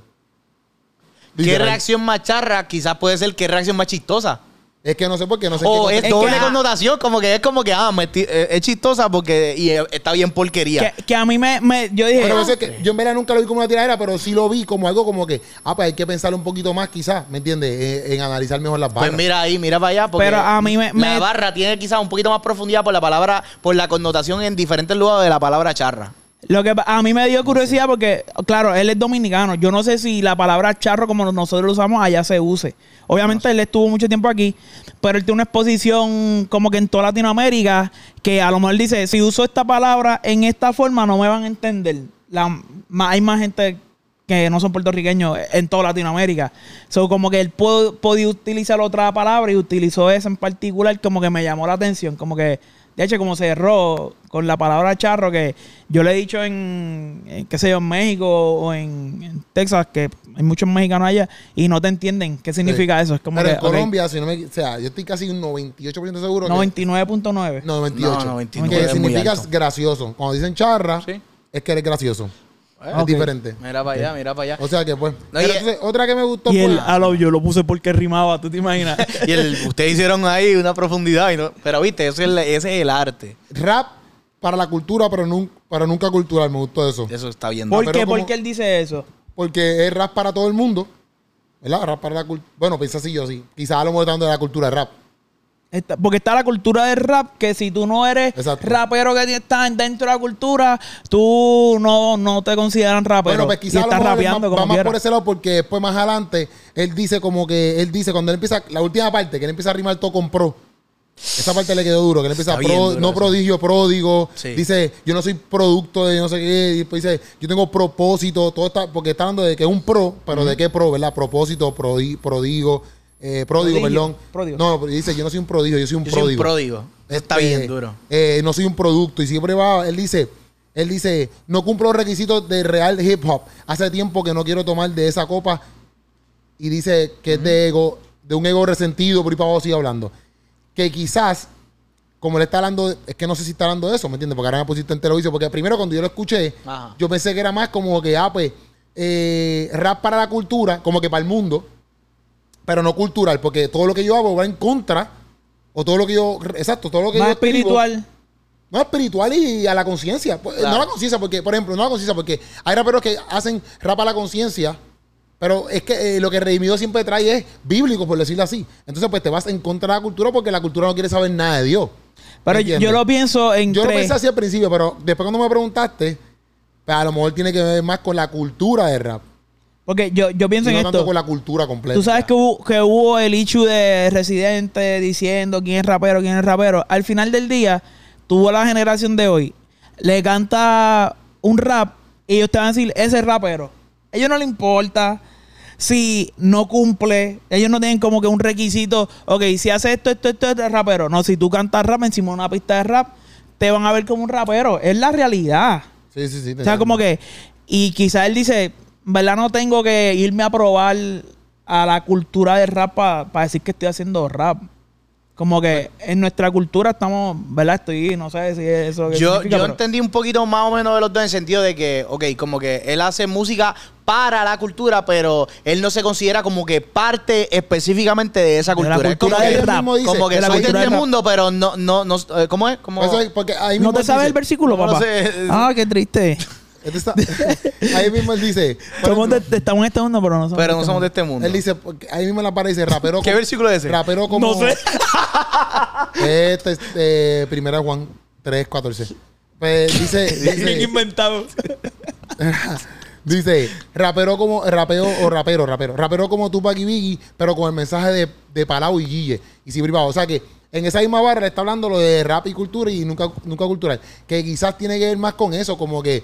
¿Qué Literal. reacción más charra? Quizás puede ser qué reacción más chistosa. Es que no sé por qué, no sé O qué es Es doble que- connotación, como que es como que, ah, me eh, es chistosa porque y eh, está bien porquería. que, que a mí me, me- Yo dije. Pero es que yo en verdad nunca lo vi como una tiradera, pero sí lo vi como algo como que, ah, pues hay que pensarlo un poquito más quizás, ¿me entiendes? Eh, en analizar mejor las barras. Pues mira ahí, mira para allá. Porque Pero a mí me- La me- barra tiene quizás un poquito más profundidad por la palabra, por la connotación en diferentes lugares de la palabra charra. Lo que a mí me dio curiosidad porque, claro, él es dominicano. Yo no sé si la palabra charro, como nosotros lo usamos, allá se use. Obviamente él estuvo mucho tiempo aquí, pero él tiene una exposición como que en toda Latinoamérica que a lo mejor dice, si uso esta palabra en esta forma no me van a entender. La, hay más gente que no son puertorriqueños en toda Latinoamérica. So, como que él po- podía utilizar otra palabra y utilizó esa en particular, como que me llamó la atención. Como que, de hecho, como cerró con la palabra charro, que yo le he dicho en, en, qué sé yo, en México o en, en Texas, que hay muchos mexicanos allá y no te entienden qué significa Sí. eso. Es como Pero que, en Colombia, si no me, o sea, yo estoy casi un 98% seguro ok, que 99.9. no, 98. No, 99 que significa gracioso. Cuando dicen charra, Sí. es que eres gracioso. Es diferente. Mira para allá, mira para allá. O sea que pues. No, Pero y- entonces, otra que me gustó Y fue. el a lo yo lo puse porque rimaba, ¿tú te imaginas? <laughs> Y el, ustedes hicieron ahí una profundidad, y no- pero viste, ese es, el, ese es el arte. Rap para la cultura, pero, nun- pero nunca cultural. Me gustó eso. Eso está bien. ¿Por pero qué? ¿Por qué él dice eso? Porque es rap para todo el mundo. ¿Verdad? Rap para la cultura. Bueno, piensa así yo sí. Quizás a lo mejor de la cultura de rap. Está- porque está la cultura del rap, que si tú no eres Exacto. rapero que está dentro de la cultura, tú no, no te consideran rapero. Bueno, pues quizás estás rapeando va, más quiera. por ese lado porque después más adelante él dice como que él dice cuando él empieza la última parte que él empieza a rimar todo con pro. Esa parte le quedó duro, que él empieza pro- duro no eso. prodigio, pródigo. Sí. Dice, yo no soy producto de no sé qué. Y después dice, yo tengo propósito, todo está, porque está hablando de que es un pro, pero de qué pro, ¿verdad? Propósito, prodi- prodigo, eh, pródigo, Prodigio, perdón. No, dice, yo no soy un prodigio, yo soy un Yo soy pródigo. un pródigo. Está Este, bien duro. eh, no soy un producto. Y siempre va, él dice, él dice, no cumplo los requisitos de real hip hop. Hace tiempo que no quiero tomar de esa copa. Y dice que es de ego, de un ego resentido, por ahí para abajo sigue hablando. Que quizás, como le está hablando, es que no sé si está hablando de eso, ¿me entiendes? Porque ahora me pusiste entero lo hizo. Porque primero cuando yo lo escuché, Ajá. yo pensé que era más como que, ah, pues, eh, rap para la cultura, como que para el mundo, pero no cultural, porque todo lo que yo hago va en contra, o todo lo que yo, exacto, todo lo que Más yo escribo- espiritual. no, espiritual y a la conciencia. Pues, Claro. No a la conciencia, porque, por ejemplo, no a la conciencia, porque hay raperos que hacen rap a la conciencia, pero es que eh, lo que Redimido siempre trae es bíblico, por decirlo así. Entonces, pues te vas en contra de la cultura porque la cultura no quiere saber nada de Dios. Pero ¿Me yo, entiendes? yo lo pienso en Yo lo pensé así al principio, pero después cuando me preguntaste, pues a lo mejor tiene que ver más con la cultura de rap. Porque yo, yo pienso Y en no tanto esto. con la cultura completa. Tú sabes que hubo, que hubo el issue de Residente diciendo quién es rapero, quién es rapero. Al final del día, tuvo la generación de hoy, le canta un rap y ellos te van a decir, ese es rapero. A ellos no le importa si no cumple. Ellos no tienen como que un requisito. Ok, si hace esto, esto, esto, es rapero. No, si tú cantas rap encima de una pista de rap, te van a ver como un rapero. Es la realidad. Sí, sí, sí. O sea, como que. Y quizás él dice, ¿verdad? No tengo que irme a probar a la cultura del rap para decir que estoy haciendo rap. Como que en nuestra cultura estamos, ¿verdad? Estoy, no sé si es eso que Yo, significa, yo pero- entendí un poquito más o menos de los dos en el sentido de que, ok, como que él hace música para la cultura, pero él no se considera como que parte específicamente de esa De la cultura. Es como cultura que, del rap. mismo dice, como que de la soy de cultura este rap. mundo, pero no, no, no, eh, ¿cómo es? ¿Cómo? Eso es porque ahí ¿No te dice- el versículo, No papá? sé. Ah, qué triste. <laughs> Este está- <laughs> ahí mismo él dice. Somos de- estamos en este mundo, pero no somos pero de no este somos de mundo. este mundo. Él dice, ahí mismo en la pared dice rapero. <laughs> ¿Qué como- versículo es ese? Rapero como. No sé. <laughs> Este es eh, Primera Juan 3, 14. Pues dice, Bien dice, inventado. dice, rapero como, rapeo o rapero, rapero, rapero como Tupac y Biggie, pero con el mensaje de, de Palau y Guille y si privado. O sea que en esa misma barra le está hablando lo de rap y cultura y nunca, nunca cultural. Que quizás tiene que ver más con eso, como que,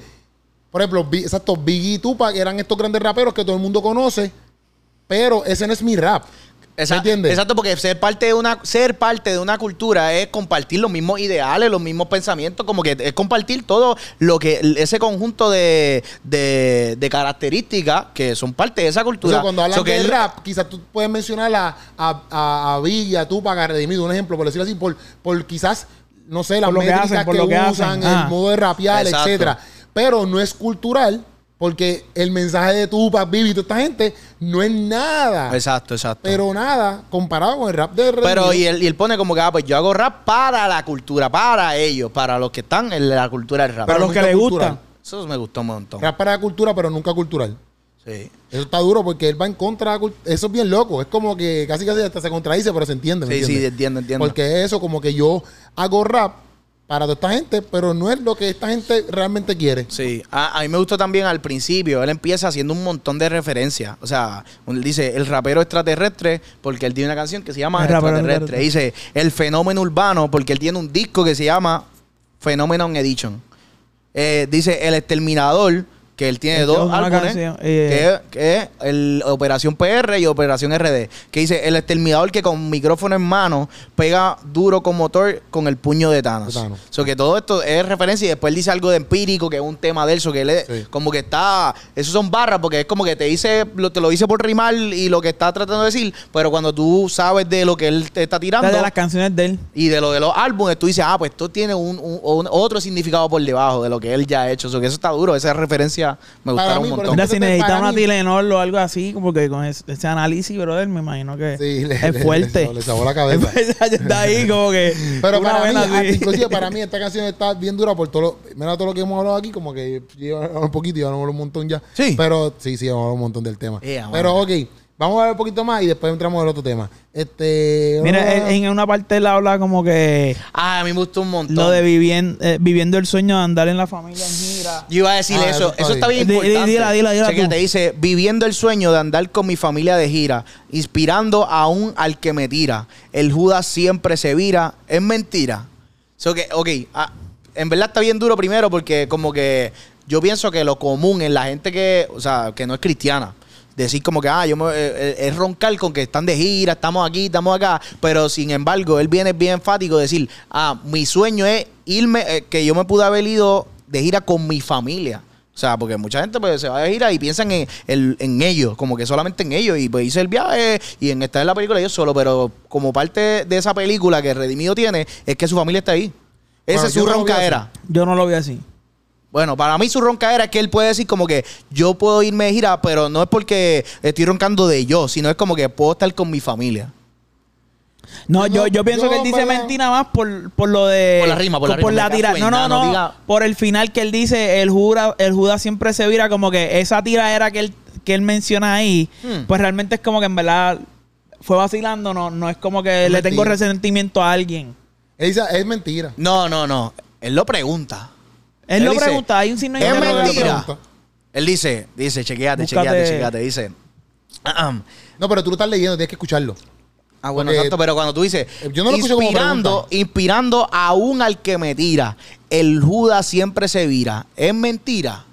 por ejemplo, exacto, Biggie y Tupac eran estos grandes raperos que todo el mundo conoce, pero ese no es mi rap. Esa- ¿Me entiendes? Exacto, porque ser parte de una ser parte de una cultura es compartir los mismos ideales, los mismos pensamientos, como que es compartir todo lo que ese conjunto de, de, de características que son parte de esa O cultura. sea, cuando hablan So que de rap, quizás tú puedes mencionar a, a, a, a Biggie, a Tupac, a Redimido, un ejemplo, por decirlo así, por, por quizás, no sé, las Por lo que métricas hacen, que, por lo que usan, hacen. Ah. el modo de rapear, Exacto. etcétera. Pero no es cultural, porque el mensaje de Tupac, Biggie y toda esta gente no es nada. Exacto, exacto. Pero nada, comparado con el rap de Redimido. Pero y él, y él pone como que, ah, pues yo hago rap para la cultura, para ellos, para los que están en la cultura del rap. Para Pero los que les gusta. Eso me gustó un montón. Rap para la cultura, pero nunca cultural. Sí. Eso está duro porque él va en contra de la cult- Eso es bien loco. Es como que casi casi hasta se contradice, pero se entiende. ¿me Sí, sí, entiendo, entiendo. Porque eso, como que yo hago rap para toda esta gente, pero no es lo que esta gente realmente quiere. Sí, a, a mí me gustó también al principio. Él empieza haciendo un montón de referencias. O sea, él dice el rapero extraterrestre, porque él tiene una canción que se llama El Extraterrestre. Dice el fenómeno urbano, porque él tiene un disco que se llama Phenomenon Edition. Eh, dice el exterminador, que él tiene dos álbumes, canción, eh. que, que es el Operación PR y Operación RD. Que dice el exterminador que con micrófono en mano pega duro con motor con el puño de Thanos. De Thanos. So que todo esto es referencia y después él dice algo de empírico, que es un tema de él, so que él es- Sí. como que está, esos son barras, porque es como que te dice, lo, te lo dice por rimar y lo que está tratando de decir, pero cuando tú sabes de lo que él te está tirando de las canciones de él. y de lo de los álbumes, tú dices, ah, pues esto tiene un, un- un- otro significado por debajo de lo que él ya ha hecho. So que eso está duro, esa referencia me Para gustaron mí, un montón. Mira, si para necesita una Tilenol o algo así, porque con ese, ese análisis, brother, me imagino que Sí, le- es fuerte. le- le la cabeza. <laughs> Está ahí como que. <laughs> Pero para mí, vena así. inclusive para mí, <laughs> esta canción está bien dura por todo lo, mira todo lo que hemos hablado aquí, como que lleva un poquito y hablamos un montón ya. Sí. Pero sí, sí, hemos hablado un montón del tema. Yeah, Pero ok, vamos a ver un poquito más y después entramos al otro tema. Este. Mira, ah, en, en una parte él habla como que Ah, a mí me gustó un montón. lo de vivien- eh, viviendo el sueño de andar en la familia en gira. Yo iba a decir Ah, eso. eso está Eso está bien importante. dila, dila, dila Chequea, tú. te dice, viviendo el sueño de andar con mi familia de gira, inspirando aún al que me tira. El Judas siempre se vira. Es mentira. So que, ok, ah, en verdad está bien duro primero porque como que yo pienso que lo común en la gente que, o sea, que no es cristiana. Decir como que, ah, yo me, eh, eh, es roncar con que están de gira, estamos aquí, estamos acá. Pero sin embargo, él viene bien enfático de decir, ah, mi sueño es irme, eh, que yo me pude haber ido de gira con mi familia. O sea, porque mucha gente pues, se va de gira y piensan en, en, en ellos, como que solamente en ellos. Y pues hice el viaje y en estar en la película ellos solo. Pero como parte de esa película que Redimido tiene, es que su familia está ahí. Esa Bueno, es su vi roncaera. Yo no lo vi así. Bueno, para mí su roncaera es que él puede decir como que yo puedo irme de gira, pero no es porque estoy roncando de yo, sino es como que puedo estar con mi familia. No, Yo yo, pienso yo, que él dice mentira más por, por lo de. Por la rima, por la rima, tira. No, no, no. no diga- Por el final que él dice, el Judas, el Judas siempre se vira, como que esa tiraera que él, que él menciona ahí, Hmm. pues realmente es como que en verdad fue vacilando, no, no es como que Es le tengo resentimiento a alguien. él dice, es mentira. No, no, no. Él lo pregunta. Él, Él lo dice, pregunta, hay un signo de "Es Pero no le mentira". pregunta. Él dice, dice, chequeate, Búscate- chequeate, chequeate. Dice. No, pero tú lo estás leyendo, tienes que escucharlo. Ah, bueno, Porque- exacto, pero cuando tú dices, Yo no lo inspirando, inspirando aún al que me tira, el Judas siempre se vira. ¿Es mentira?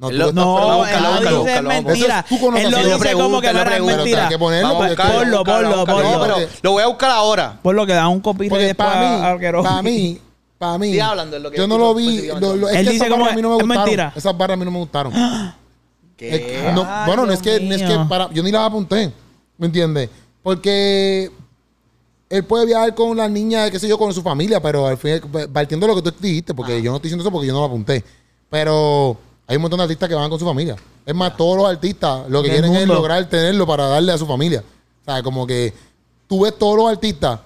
No, Él lo- lo No, él búscalo, dice mentira. Es tu connotación. Él lo Lo dice pregunta, como que lo no. Pero mentira. Ponlo, ponlo, ponlo. pero lo voy a buscar ahora. Por lo que da un Porque después para mí, para mí, <laughs> para mí, Sigue hablando de lo que yo no lo vi. específicamente. lo- lo- es Él que dice como a mí no me es gustaron. mentira. Esas barras a mí no me gustaron. <gasps> ¿Qué? Es- no, Ay, bueno, no es que, no es que para, yo ni las apunté, ¿me entiendes? Porque él puede viajar con las niñas, qué sé yo, con su familia, pero al fin, partiendo de lo que tú dijiste, porque yo no estoy diciendo eso porque yo no lo apunté. Pero hay un montón de artistas que van con su familia. Es más, todos los artistas lo que quieren es lograr tenerlo para darle a su familia. O sea, como que tú ves todos los artistas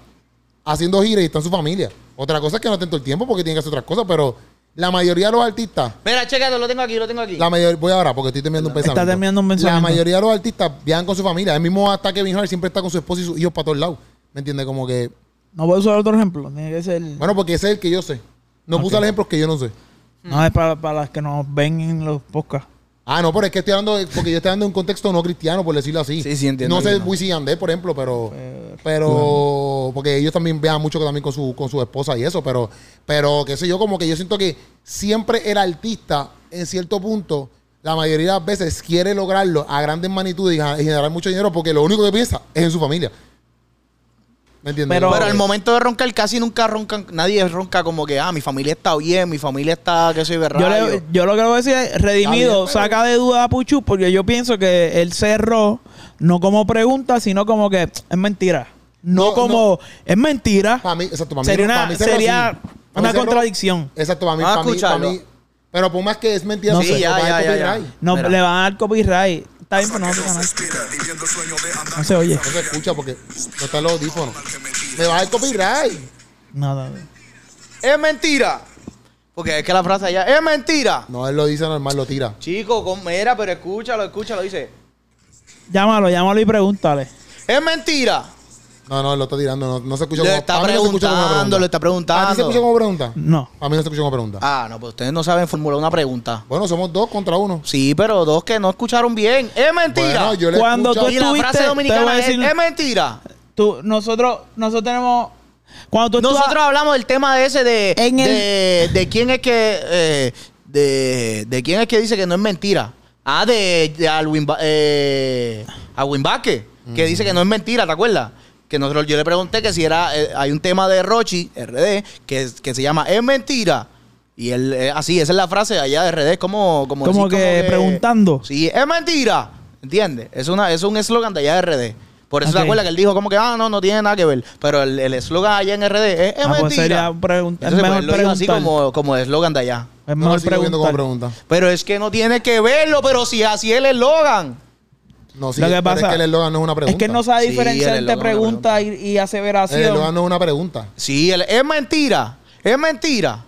haciendo giras y están su familia. Otra cosa es que no estén todo el tiempo porque tienen que hacer otras cosas, pero la mayoría de los artistas Mira, chécate, lo tengo aquí, lo tengo aquí. la mayoría, voy ahora porque estoy terminando un Está pensamiento. terminando un La pensamiento. mayoría de los artistas viajan con su familia. El mismo hasta Kevin Hart siempre está con su esposa y sus hijos para todos lados. ¿Me entiendes? Como que. No puedo usar otro ejemplo. Tiene que ser. Bueno, porque ese es el que yo sé. No puse el ejemplo que yo no sé. No, es para, para las que nos ven en los podcasts. Ah, no, pero es que estoy hablando, de- porque yo estoy hablando de un contexto no cristiano, por decirlo así. Sí, sí, entiendo, No sé entiendo. Wisin y por ejemplo, pero. Pero. Porque ellos también viajan mucho también con su, con su esposa y eso, pero. Pero, qué sé yo, como que yo siento que siempre el artista, en cierto punto, la mayoría de las veces quiere lograrlo a grandes magnitudes y generar mucho dinero porque lo único que piensa es en su familia. ¿Me entiendes? Pero- al momento de roncar, casi nunca roncan, nadie ronca como que, ah, mi familia está bien, mi familia está, que soy Yo, berrayo. le- yo lo que le voy a decir es, redimido, Está bien, pero- saca de duda a Puchu, porque yo pienso que él cerró, no como pregunta, sino como que es mentira. No, No, como, es mentira. Para mí, exacto, para mí, Sería una, mí cerró sería una contradicción. Exacto, para mí, Vamos a para mí, para mí. Pero por más que es mentira, No sí, sé. ya, va a ya, ya. No, Mira. le van a dar copyright. Está bien, pero no se canal. No se oye. No se escucha porque no están los audífonos. Me va dar copyright. Nada. Es mentira. Porque es que la frase allá, es mentira. No, él lo dice normal, lo tira. Chico, con- mira, pero escúchalo, escúchalo, dice. Llámalo, llámalo y pregúntale. Es mentira. No, no, él lo está tirando. No, no se escucha Le como está para mí no se escucha como una preguntando, le está pregunta. ¿A ti se preguntando. escucha como pregunta? No. A mí no se escucha como pregunta. Ah, no, pues ustedes no saben formular una pregunta. Bueno, somos dos contra uno. Sí, pero dos que no escucharon bien. Es mentira. Bueno, yo le Cuando escucho- tú y la estuviste, frase te voy dominicana a es, decir- es mentira. Tú, nosotros, nosotros tenemos. Cuando tú Nosotros hablamos del tema de ese de, En el- de, de quién es que eh, de, de quién es que dice que no es mentira. Ah, de, de Alwin, Ba- eh, Alwin Vázquez, que dice que no es mentira, ¿te acuerdas? Que nosotros, yo le pregunté que si era, eh, hay un tema de Rochi, RD, que, que se llama Es mentira. Y él, eh, así, esa es la frase allá de RD, como, como, Como decir que preguntando. Sí, es mentira. ¿Entiendes? Es, una, es un eslogan de allá de RD. Por eso Ok. te acuerdas que él dijo como que, ah, no, no tiene nada que ver. Pero el el eslogan allá en RD es, es Ah, pues mentira. sería pregun- es Entonces, pues, mejor él lo dijo así como, como eslogan de allá. Es No, mejor preguntar. pregunta. Pero es que no tiene que verlo, pero si así es el eslogan. No, sí, Lo que pasa es que el eslogan no es una pregunta. Es que él no sabe diferenciar entre pregunta y, y El aseveración. eslogan no es una pregunta. Sí, el- es mentira. Es mentira.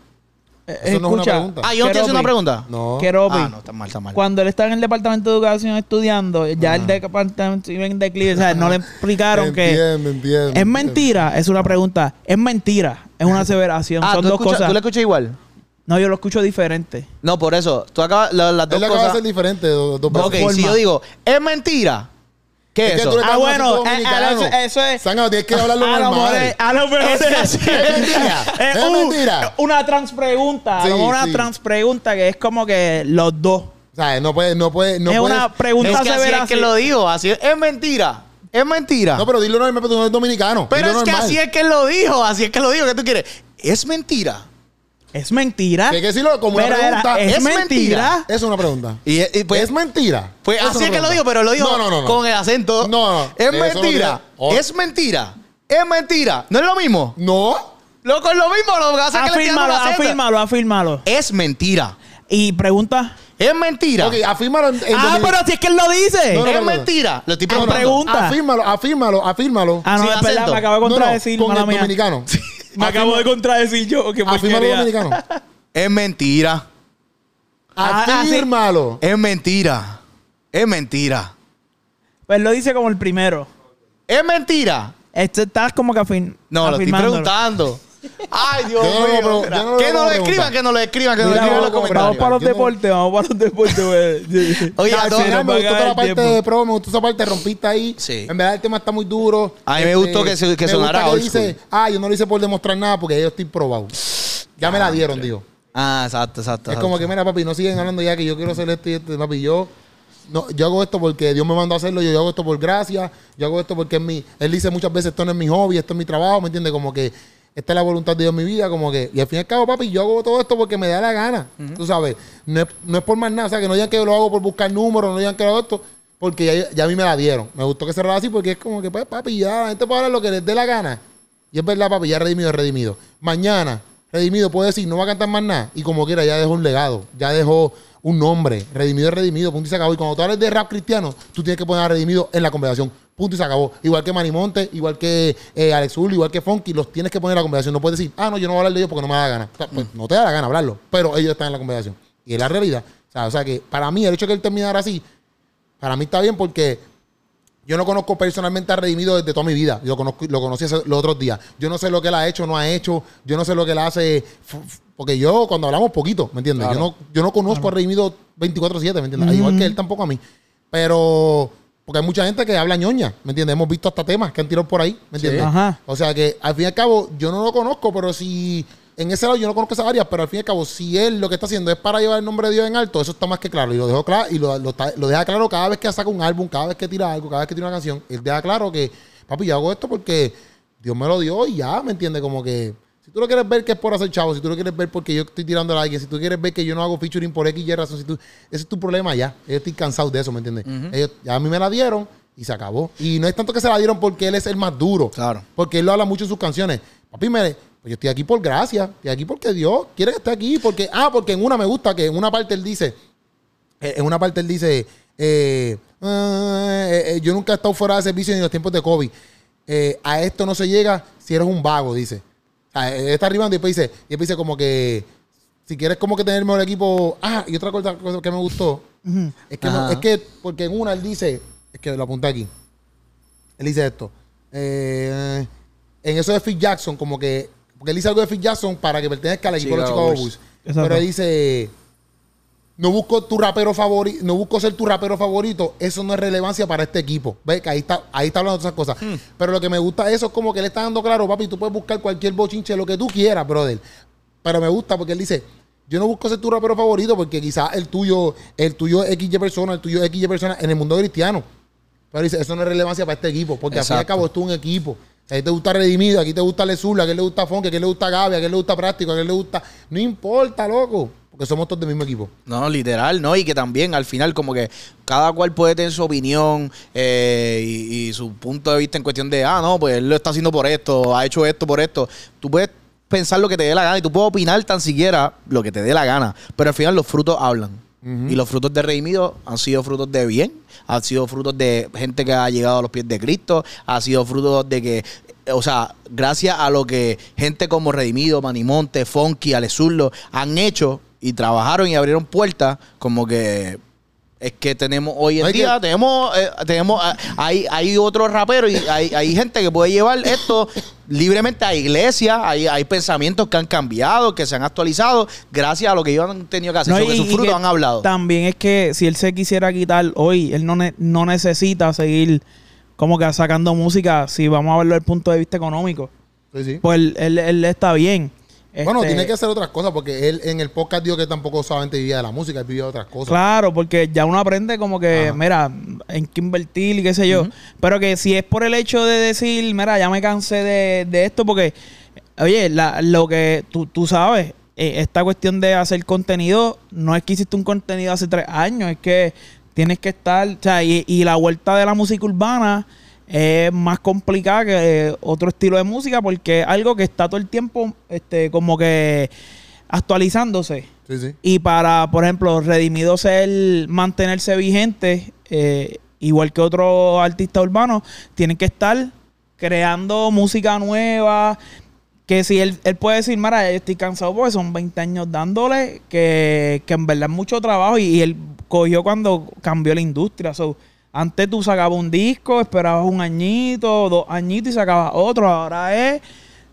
Eh, Eso no es una escucha, pregunta. Ah, yo no estoy haciendo una pregunta. No. Keropi, Ah, no, está mal, está mal. cuando él está en el departamento de educación estudiando, ya el departamento iba en declive, o sea, no le explicaron que Entiendo, entiendo. es mentira, es una pregunta, es mentira, es una <laughs> aseveración, Ah, son ¿tú, dos cosas. ¿tú lo escuchas igual? No, yo lo escucho diferente. No, por eso. Tú acabas, la- las dos Él acaba de cosas. ser diferente. Dos, dos Ok, veces. si yo digo, es mentira. ¿Qué es, Es que eso? tú le Ah, bueno, hablando eh, dominicano. eso- eso es- Zángano, tienes que hablarlo <laughs> a lo mejor normal. es- a lo mejor Es es- sí. Es mentira. es Es un- mentira. una transpregunta, a Sí, lo mejor una sí. transpregunta que es como que los dos. O sea, no puede, no puede, no es puedes- una pregunta Es que así es severa. que lo digo. Así es, es mentira. Es mentira. No, pero dilo normal, pero tú no eres dominicano. Pero Dilo es que normal. así es que lo dijo, así es que lo dijo. ¿Qué tú quieres? Es mentira. Es mentira. Hay que decirlo como una Mira, pregunta. es, es mentira. Es una pregunta. Y, y pues, es mentira. pues Es así es que lo dijo, pero lo dijo No, no, no, no. con el acento. No, no. Es mentira. oh. Es mentira. Es mentira. ¿No es lo mismo? No. Loco, es lo mismo. Lo que es que le Afírmalo, afírmalo, afírmalo. Es mentira. Y pregunta. Es mentira. Ok, afírmalo en, en Ah, pero si es que él lo dice. No, no, es no, no. mentira. Lo estoy Ah, preguntando. pregunta. Afírmalo, afírmalo, afírmalo. Ah, no, es verdad, me acabo de No, no, contradecir, con el mía. dominicano. Me acabo de contradecir yo. Que Afírmalo porquería. dominicano. <laughs> Es mentira. Ah, ah. Afírmalo. Es mentira. Es mentira. Pues lo dice como el primero. Es mentira. Este estás como que afirm No, lo estoy preguntando. <laughs> Ay, Dios Yo no lo mío. yo no lo que no lo escriban, que no lo escriban, que no lo Mira, escriban en los vamos, comentarios. vamos para los Yo no- deportes, vamos para los deportes. güey. <laughs> Oye, Ah, a todos- me gustó toda la parte tiempo. de pro, me gustó esa parte, rompiste ahí. Sí. En verdad el tema está muy duro. Este, A mí me gustó que se- que me sonara gusta que old dice, ah, yo no lo hice por demostrar nada porque yo estoy probado. Ya me la dieron, digo. Ah, exacto, exacto. Es como que, mira, papi, no siguen hablando ya que yo quiero hacer esto y esto. Papi, yo, no, yo hago esto porque Dios me mandó a hacerlo. Yo, yo hago esto por gracia. Yo hago esto porque es mi... Él dice muchas veces, esto no es mi hobby, esto es mi trabajo, ¿me entiendes? Como que esta es la voluntad de Dios en mi vida. Como que... Y al fin y al cabo, papi, yo hago todo esto porque me da la gana. Tú sabes. No es, no es por más nada. O sea, que no digan que lo hago por buscar números, no digan que lo hago esto. Porque ya, ya a mí me la dieron. Me gustó que se así porque es como que, pues, papi, ya la gente puede hablar lo que les dé la gana. Y es verdad, papi, ya redimido redimido. Mañana, redimido puede decir, no va a cantar más nada. Y como quiera, ya dejó un legado, ya dejó un nombre. Redimido redimido, punto y se acabó. Y cuando tú hablas de rap cristiano, tú tienes que poner a redimido en la conversación. Punto y se acabó. Igual que Manimonte, igual que eh, Alex Ul, igual que Funky, los tienes que poner en la conversación. No puedes decir, ah, no, yo no voy a hablar de ellos porque no me da la gana. O sea, pues, no te da la gana hablarlo, pero ellos están en la conversación. Y es la realidad. O sea, o sea que para mí, el hecho de que él terminara así, para mí está bien porque yo no conozco personalmente a Redimido desde toda mi vida. Yo conozco, lo conocí hace- los otros días. Yo no sé lo que él ha hecho, no ha hecho. Yo no sé lo que él hace. Porque yo, cuando hablamos poquito, ¿me entiendes? Yo, no, yo no conozco a Redimido 24-7, ¿me entiendes? Al Igual que él tampoco a mí. Pero, porque hay mucha gente que habla ñoña, ¿me entiendes? Hemos visto hasta temas que han tirado por ahí, ¿me entiendes? Ajá. O sea que, al fin y al cabo, yo no lo conozco, pero si. En ese lado yo no conozco esa área, pero al fin y al cabo, si él lo que está haciendo es para llevar el nombre de Dios en alto, eso está más que claro. Y lo dejó claro, y lo, lo lo deja claro cada vez que saca un álbum, cada vez que tira algo, cada vez que tira una canción. Él deja claro que, papi, yo hago esto porque Dios me lo dio y ya, ¿me entiendes? Como que. Si tú lo quieres ver que es por hacer chavo, si tú lo quieres ver porque yo estoy tirando a alguien, si tú quieres ver que yo no hago featuring por X y razón, si tú, ese es tu problema ya. Yo estoy cansado de eso, ¿me entiendes? Ellos, ya a mí me la dieron y se acabó. Y no es tanto que se la dieron porque él es el más duro. Claro. Porque él lo habla mucho en sus canciones. Papi, me, pues yo estoy aquí por gracia. Estoy aquí porque Dios quiere que esté aquí. Porque, ah, porque en una me gusta que en una parte él dice, eh, en una parte él dice, eh, eh, eh, yo nunca he estado fuera de servicio ni en los tiempos de COVID. A esto no se llega si eres un vago, dice. Sea, él está arribando y después dice, y después dice como que si quieres como que tener el mejor equipo. Ah, y otra cosa, que me gustó. Es que, no- es que, porque en una él dice, es que lo apunté aquí. Él dice esto. Eh, en eso de Phil Jackson, como que. Porque él dice algo de Phil Jackson para que pertenezca al equipo de los Chicago Bulls. Pero él dice. No busco tu rapero favorito, no busco ser tu rapero favorito, eso no es relevancia para este equipo. ¿Ves? Que ahí está, ahí está hablando de esas cosas. Hmm. Pero lo que me gusta eso es como que le está dando claro, papi, tú puedes buscar cualquier bochinche, lo que tú quieras, brother. Pero me gusta porque él dice, yo no busco ser tu rapero favorito porque quizás el tuyo, el tuyo es XY persona, el tuyo es XY persona en el mundo cristiano. Pero dice, eso no es relevancia para este equipo, porque al fin y al cabo esto es un equipo. A ti te gusta Redimido, aquí te gusta Lezul, a aquel le gusta Funk, a aquel le gusta Gaby, a aquel le gusta Práctico, a aquel le gusta... No importa, loco, porque somos todos del mismo equipo. No, literal, ¿no? Y que también al final como que cada cual puede tener su opinión eh, y, y su punto de vista en cuestión de, ah, no, pues él lo está haciendo por esto, ha hecho esto por esto. Tú puedes pensar lo que te dé la gana y tú puedes opinar tan siquiera lo que te dé la gana, pero al final los frutos hablan. Y los frutos de Redimido han sido frutos de bien, han sido frutos de gente que ha llegado a los pies de Cristo, ha sido frutos de que, o sea, gracias a lo que gente como Redimido, Manimonte, Funky, Alezurdo han hecho y trabajaron y abrieron puertas, como que es que tenemos hoy en que- día, tenemos, eh, tenemos ah, hay, hay otros raperos y hay, hay gente que puede llevar esto libremente a iglesias, hay, hay pensamientos que han cambiado, que se han actualizado, gracias a lo que ellos han tenido que hacer, No, y- sus y frutos que han hablado. También es que si él se quisiera quitar hoy, él no, ne- no necesita seguir como que sacando música si vamos a verlo desde el punto de vista económico. Sí, sí. Pues él, él- él está bien. Bueno, Este, tiene que hacer otras cosas porque él en el podcast dijo que tampoco solamente vivía de la música, él vivía de otras cosas. Claro, porque ya uno aprende como que, Ajá. mira, en qué invertir y qué sé yo. Pero que si es por el hecho de decir, mira, ya me cansé de, de esto, porque, oye, la- lo que tú, tú sabes, eh, esta cuestión de hacer contenido, no es que hiciste un contenido hace tres años, es que tienes que estar, o sea, y, y la vuelta de la música urbana es más complicada que eh, otro estilo de música porque es algo que está todo el tiempo este, como que actualizándose. Sí, sí. Y para, por ejemplo, Redimido ser, mantenerse vigente, eh, igual que otros artistas urbanos, tienen que estar creando música nueva. Que si él, él puede decir, Mara, yo estoy cansado porque son 20 años dándole, que, que en verdad es mucho trabajo. Y, y él cogió cuando cambió la industria. So, antes tú sacabas un disco, esperabas un añito, dos añitos y sacabas otro. Ahora es,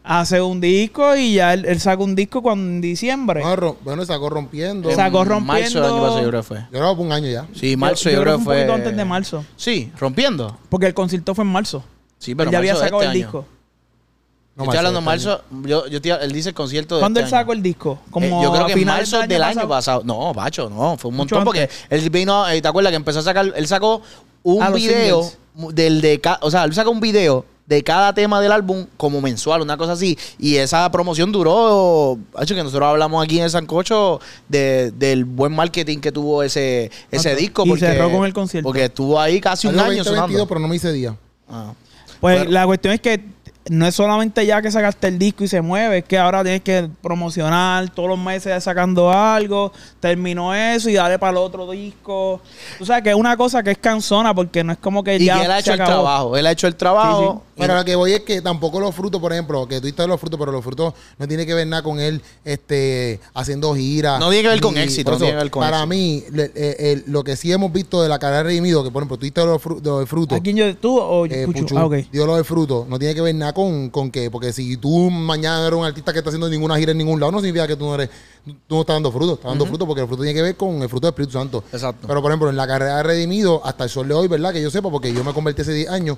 hace un disco y ya él, él saca un disco cuando en diciembre. Bueno, bueno, sacó rompiendo. Sacó En rompiendo- Marzo del año pasado yo creo que fue. Yo creo que fue un año ya. Sí, marzo Yo- yo, yo creo que un fue. poquito antes de marzo. Sí, rompiendo. Porque el concierto fue en marzo. Sí, pero él ya había sacado este el año. disco. No, Yo estoy hablando de marzo de marzo, yo, yo él dice el concierto de ¿Cuándo este él sacó el disco? Como Eh, yo creo que en finales marzo del año pasado. No, Pacho, no, fue un Mucho montón porque antes. él vino, eh, ¿te acuerdas que empezó a sacar, él sacó un Ah, video del de o sea, él sacó un video de cada tema del álbum como mensual, una cosa así, y esa promoción duró, hecho que nosotros hablamos aquí en el Sancocho de, del buen marketing que tuvo ese ese disco Y porque cerró con el concierto. porque estuvo ahí casi un año 2022, sonando. pero no me hice día. Ah. Pues la cuestión es que no es solamente ya que sacaste el disco y se mueve, es que ahora tienes que promocionar todos los meses sacando algo, terminó eso y dale para el otro disco. Tú sabes que es una cosa que es cansona porque no es como que Y ya que él ha hecho el trabajo. Él ha hecho el trabajo. y- Pero lo que voy es que tampoco los frutos, por ejemplo, que tú diste los frutos, pero los frutos no tiene que ver nada con él este, haciendo giras. No tiene que ver con éxito, no tiene que ver con Para éxito. mí, le- eh, lo que sí hemos visto de la carrera de Redimido, que por ejemplo, tú diste los, fru- los frutos. ¿A quién yo? ¿Tú o eh, Puchu? Ah, ok. dio lo de fruto, no tiene que ver nada con, con que, porque si tú mañana eres un artista que está haciendo ninguna gira en ningún lado, no significa que tú no eres, tú no estás dando fruto, estás dando fruto porque el fruto tiene que ver con el fruto del Espíritu Santo. Exacto. Pero por ejemplo, en la carrera de Redimido, hasta el sol de hoy, ¿verdad? Que yo sepa, porque yo me convertí hace 10 años,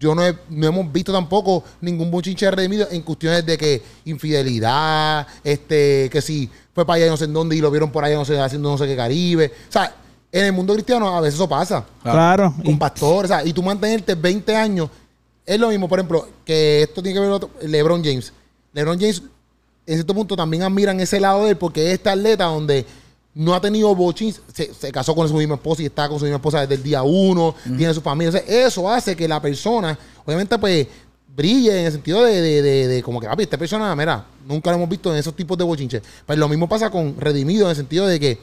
yo no, he- no hemos visto tampoco ningún bochinche de Redimido en cuestiones de que infidelidad, este, que si fue para allá no sé en dónde y lo vieron por allá no sé, haciendo no sé qué Caribe. O sea, en el mundo cristiano a veces eso pasa Claro. con Y- pastores, o sea, y tú mantenerte 20 años, es lo mismo, por ejemplo, que esto tiene que ver otro- LeBron James. LeBron James, en cierto punto, también admiran ese lado de él, porque es este atleta donde no ha tenido bochins, se, se casó con su misma esposa y está con su misma esposa desde el día uno, tiene su familia. O sea, eso hace que la persona, obviamente, pues, brille en el sentido de, de, de- de como que, papi, esta persona, mira, nunca lo hemos visto en esos tipos de bochinches. Pues lo mismo pasa con Redimido, en el sentido de que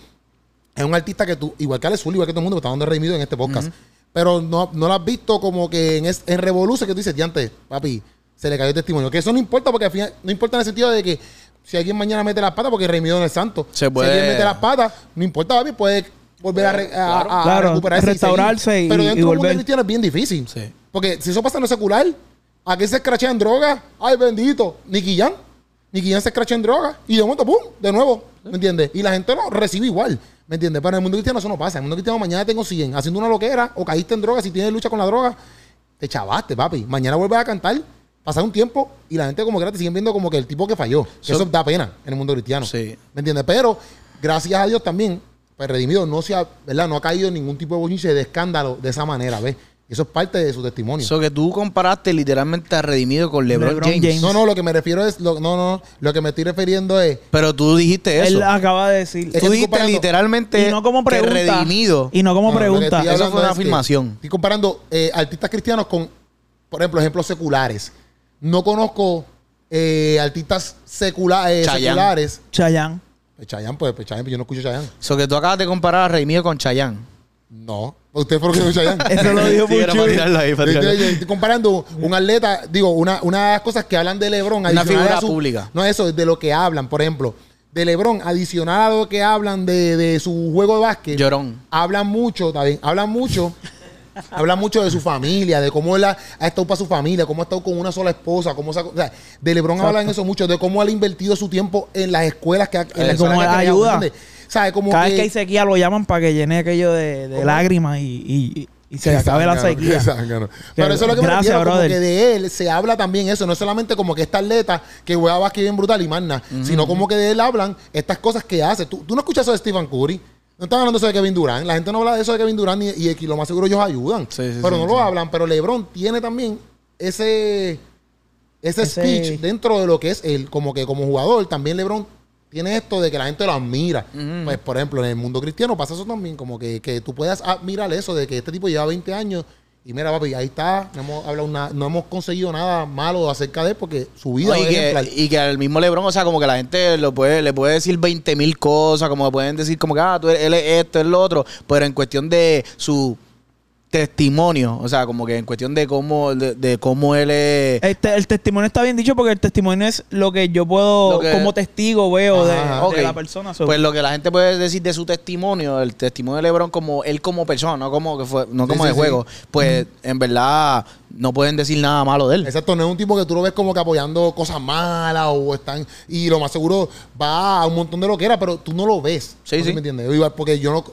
es un artista que tú, igual que Alex Zul, igual que todo el mundo, está dando redimido en este podcast. Pero no, no lo has visto como que en, es, en Revoluce que tú dices, diante, papi, se le cayó el testimonio. Que eso no importa porque al final, no importa en el sentido de que si alguien mañana mete las patas, porque redimido no es santo. Se puede- Si alguien mete las patas, no importa, papi, puede volver a, re- a- a- a Claro, recuperarse. y restaurarse seguir. y- Pero y dentro del mundo volver. cristiano es bien difícil. Sí. Porque si eso pasa en lo secular, ¿a qué se escrachea en droga? Ay, bendito. Nicky Jam. Nicky Jam se escrachea en droga. Y de momento, ¡pum! De nuevo. ¿Me entiendes? Y la gente lo recibe igual. ¿Me entiendes? Pero en el mundo cristiano eso no pasa. En el mundo cristiano mañana tengo 100 haciendo una loquera o caíste en droga. Si tienes lucha con la droga, te chavaste, papi. Mañana vuelves a cantar. Pasar un tiempo y la gente como que te siguen viendo como que el tipo que falló. Que So- eso da pena en el mundo cristiano. Sí. ¿Me entiendes? Pero gracias a Dios también, pues Redimido no se ha, ¿verdad? No ha caído en ningún tipo de bochinche de escándalo de esa manera, ¿ves? Eso es parte de su testimonio. Eso que tú comparaste literalmente a Redimido con LeBron, LeBron James. James. no, no, lo que me refiero es, lo- no, no, lo que me estoy refiriendo es, Pero tú dijiste eso. Él acaba de decir. Es tú dijiste literalmente Y no como que pregunta. Redimido. Y no como No, pregunta. Eso fue una es afirmación. Estoy comparando eh, artistas cristianos con, por ejemplo, ejemplos seculares. No conozco eh, artistas secula- eh, Chayanne. seculares. Chayanne. Pues Chayanne, pues, pues Chayanne, yo no escucho Chayanne. Eso que tú acabas de comparar a Redimido con Chayanne. No. Usted fue lo que dijo Chayanne. <laughs> Eso lo dijo Sí, ahí, tirarla. estoy, comparando un atleta, digo, una, una de las cosas que hablan de LeBron. Una figura a su- pública. No eso, de lo que hablan. Por ejemplo, de LeBron, adicional a lo que hablan de, de su juego de básquet. Llorón. Hablan mucho, bien, hablan mucho. <laughs> hablan mucho de su familia, de cómo él ha, ha estado para su familia, cómo ha estado con una sola esposa, cómo se ha- o sea, de LeBron hablan eso mucho, de cómo él ha invertido su tiempo en las escuelas que ha, en las Eh, escuelas que ayuda. ¿Sabes? Como Cada que, vez que hay sequía lo llaman para que llene aquello de, lágrimas y, y- y se acabe la sequía. Pero eso es lo que me refiero, como que de él se habla también eso, no es solamente como que esta atleta que juega básquet bien brutal y más nada, sino como que de él hablan estas cosas que hace. ¿Tú, tú no escuchas eso de Stephen Curry? No están hablando eso de Kevin Durant. La gente no habla de eso de Kevin Durant y, y aquí lo más seguro ellos ayudan. Sí, sí, pero sí, no lo hablan. Pero LeBron tiene también ese, ese, Ese- speech dentro de lo que es él. Como que como jugador, también LeBron tiene esto de que la gente lo admira. Pues, por ejemplo, en el mundo cristiano pasa eso también. Como que, que tú puedas admirar eso de que este tipo lleva 20 años y mira, papi, ahí está. No hemos, hablado na- no hemos conseguido nada malo acerca de él porque su vida No, y, es que, y que al mismo LeBron, o sea, como que la gente lo puede, le puede decir 20 mil cosas, como pueden decir como que, ah, tú eres, él es esto, es lo otro, pero en cuestión de su testimonio, o sea, como que en cuestión de cómo, de, de cómo él es... Este, el testimonio está bien dicho porque el testimonio es lo que yo puedo, que- como testigo, veo de, la persona. So, Pues lo que la gente puede decir de su testimonio, el testimonio de LeBron como él como persona, no como que fue, no como sí, de sí. juego, pues en verdad no pueden decir nada malo de él. Exacto, no es un tipo que tú lo ves como que apoyando cosas malas o están. Y lo más seguro va a un montón de lo que era, pero tú no lo ves. Sí, ¿No sí. ¿Me entiendes? Igual, Porque yo no.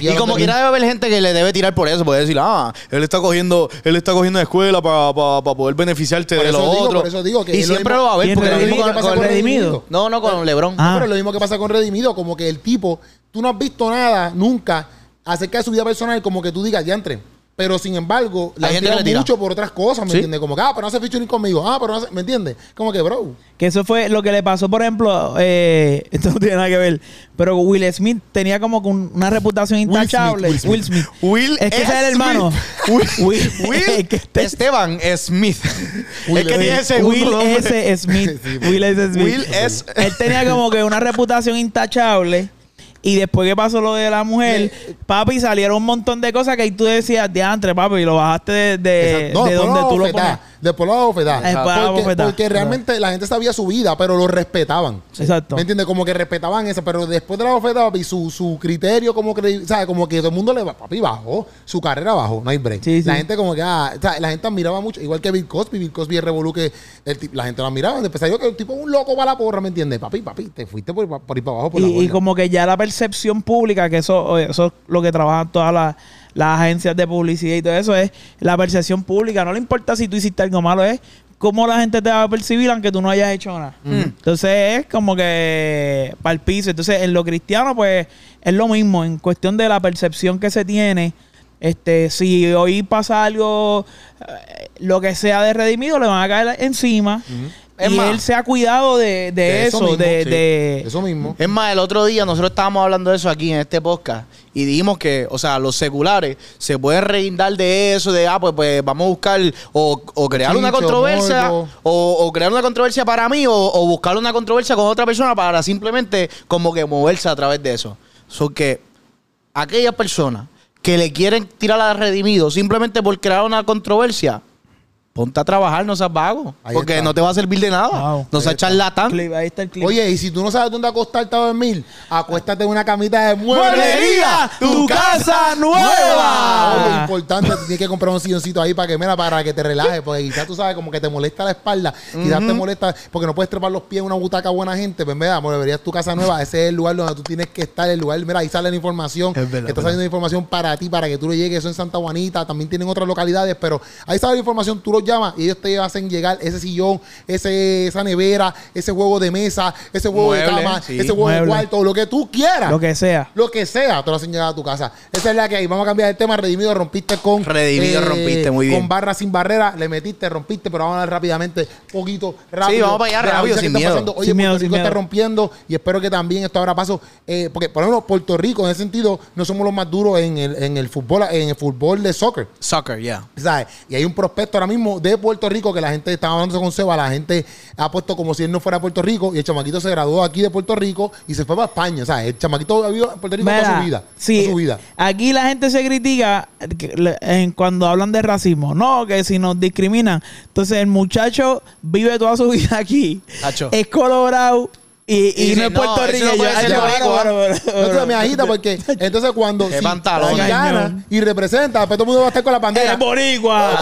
Y como quiera debe haber gente que le debe tirar por eso, puede decir, ah, él está cogiendo, él está cogiendo escuela para poder beneficiarte Por de eso lo digo, otro. por eso digo que y siempre lo va a ¿Y ver, en porque lo mismo ¿Qué con, pasa con con Redimido? Redimido? No, no, con LeBron. Ah. Pero es lo mismo que pasa con Redimido, como que el tipo, tú no has visto nada nunca acerca de su vida personal, como que tú digas, diantre, Pero sin embargo, la gente le tira. mucho por otras cosas, ¿me Sí. entiendes? Como que, ah, pero no hace featuring conmigo. Ah, pero no hace, ¿me entiendes? Como que, bro. Que eso fue lo que le pasó, por ejemplo, eh, <laughs> esto no tiene nada que ver, pero Will Smith tenía como una reputación intachable. Will Smith. Will Smith. Will es que ese es el hermano. Will, Will, <laughs> Will <laughs> es que este- Esteban Smith. Will es que tiene ese Will. S. Smith. Will S. Smith. Will S. Él tenía como que una reputación intachable. Y después que pasó lo de la mujer, papi, salieron un montón de cosas que ahí tú decías, diantre, papi, y lo bajaste de, de. No, donde tú lo. Después la bofetada. Después la porque, bofetada. porque realmente la gente sabía su vida, pero lo respetaban. Exacto. ¿Me entiendes? Como que respetaban eso, pero después de la bofetada, papi, su, su criterio, como que, ¿sabes? Como que todo el mundo le va, papi, bajó, su carrera bajó, no hay break. Sí, sí. La gente como que, ah, o sea, la gente admiraba mucho, igual que Bill Cosby, Bill Cosby es revolú que el la gente lo admiraba, después salió que el tipo un loco para la porra, ¿me entiendes? Papi, papi, te fuiste por, por ir para abajo por la Y, y borda. como que ya la percepción pública, que eso, eso es lo que trabajan todas las, las agencias de publicidad y todo eso, es la percepción pública. No le importa si tú hiciste algo malo, es cómo la gente te va a percibir aunque tú no hayas hecho nada. Entonces es como que para el piso. Entonces en lo cristiano, pues es lo mismo, en cuestión de la percepción que se tiene. Este, si hoy pasa algo, eh, lo que sea de redimido, le van a caer encima. Es Y más, él se ha cuidado de, de de eso eso, mismo, de, sí. de- Eso mismo. Es más, el otro día nosotros estábamos hablando de eso aquí en este podcast y dijimos que, o sea, los seculares se pueden reindar de eso, de, ah, pues, pues vamos a buscar o, o crear una controversia o, o crear una controversia para mí o, o buscar una controversia con otra persona para simplemente como que moverse a través de eso. So que aquellas personas que le quieren tirar a redimido simplemente por crear una controversia, ponte a trabajar, no seas vago, Ahí porque está. no te va a servir de nada. Wow. no seas está. charlatán. clip, ahí está el clip. Oye, y si tú no sabes dónde acostarte a dormir, acuéstate en una camita de ¡Mueblería! ¡Tu casa nueva! Oye, importante, tienes que comprar un silloncito ahí para que, mira, para que te relajes, porque quizás tú sabes como que te molesta la espalda, quizás te molesta porque no puedes trepar los pies en una butaca buena gente, pues mira, mueblería tu casa nueva, ese es el lugar donde tú tienes que estar, el lugar, mira, ahí sale la información, Es verdad, está verdad. saliendo información para ti, para que tú le llegues, eso en Santa Juanita, también tienen otras localidades, pero ahí sale la información, tú los llamas y ellos te hacen llegar ese sillón, ese, esa nevera, ese juego de mesa, ese juego de cama, sí. ese juego de Mueble. cuarto, lo que tú quieras. Lo que sea. Lo que sea, te lo hacen llegar a tu casa. Esa es la que hay. Vamos a cambiar el tema. Redimido, rompiste con. eh, Redimido, rompiste, muy bien. Con barra sin barrera, le metiste, rompiste, pero vamos a hablar rápidamente, poquito, rápido. vamos para allá, de rápido, sin miedo. pasando. Oye, Sin Puerto miedo, Rico sin está miedo. rompiendo y espero que también esto habrá paso. eh, porque, por ejemplo, Puerto Rico, en ese sentido, no somos los más duros en el, en el fútbol, en el fútbol de soccer. Soccer, yeah. ¿Sabes? Y hay un prospecto ahora mismo de Puerto Rico que la gente estaba hablando con Seba, la gente ha puesto como si él no fuera de Puerto Rico y el chamaquito se graduó aquí de Puerto Rico y se fue para España. ¿Sabes? El chamaquito ha vivido en Puerto Rico toda su vida. sí, Toda su vida. Aquí la gente se critica en cuando hablan de racismo. No, que si nos discriminan. Entonces el muchacho vive toda su <laughs> vida aquí. Tacho. Es colorado y, y Y no es puertorriqueño. eso no yo, Entonces me agita porque entonces cuando si, gana y representa, después todo el mundo va a estar con la bandera. Es boricua.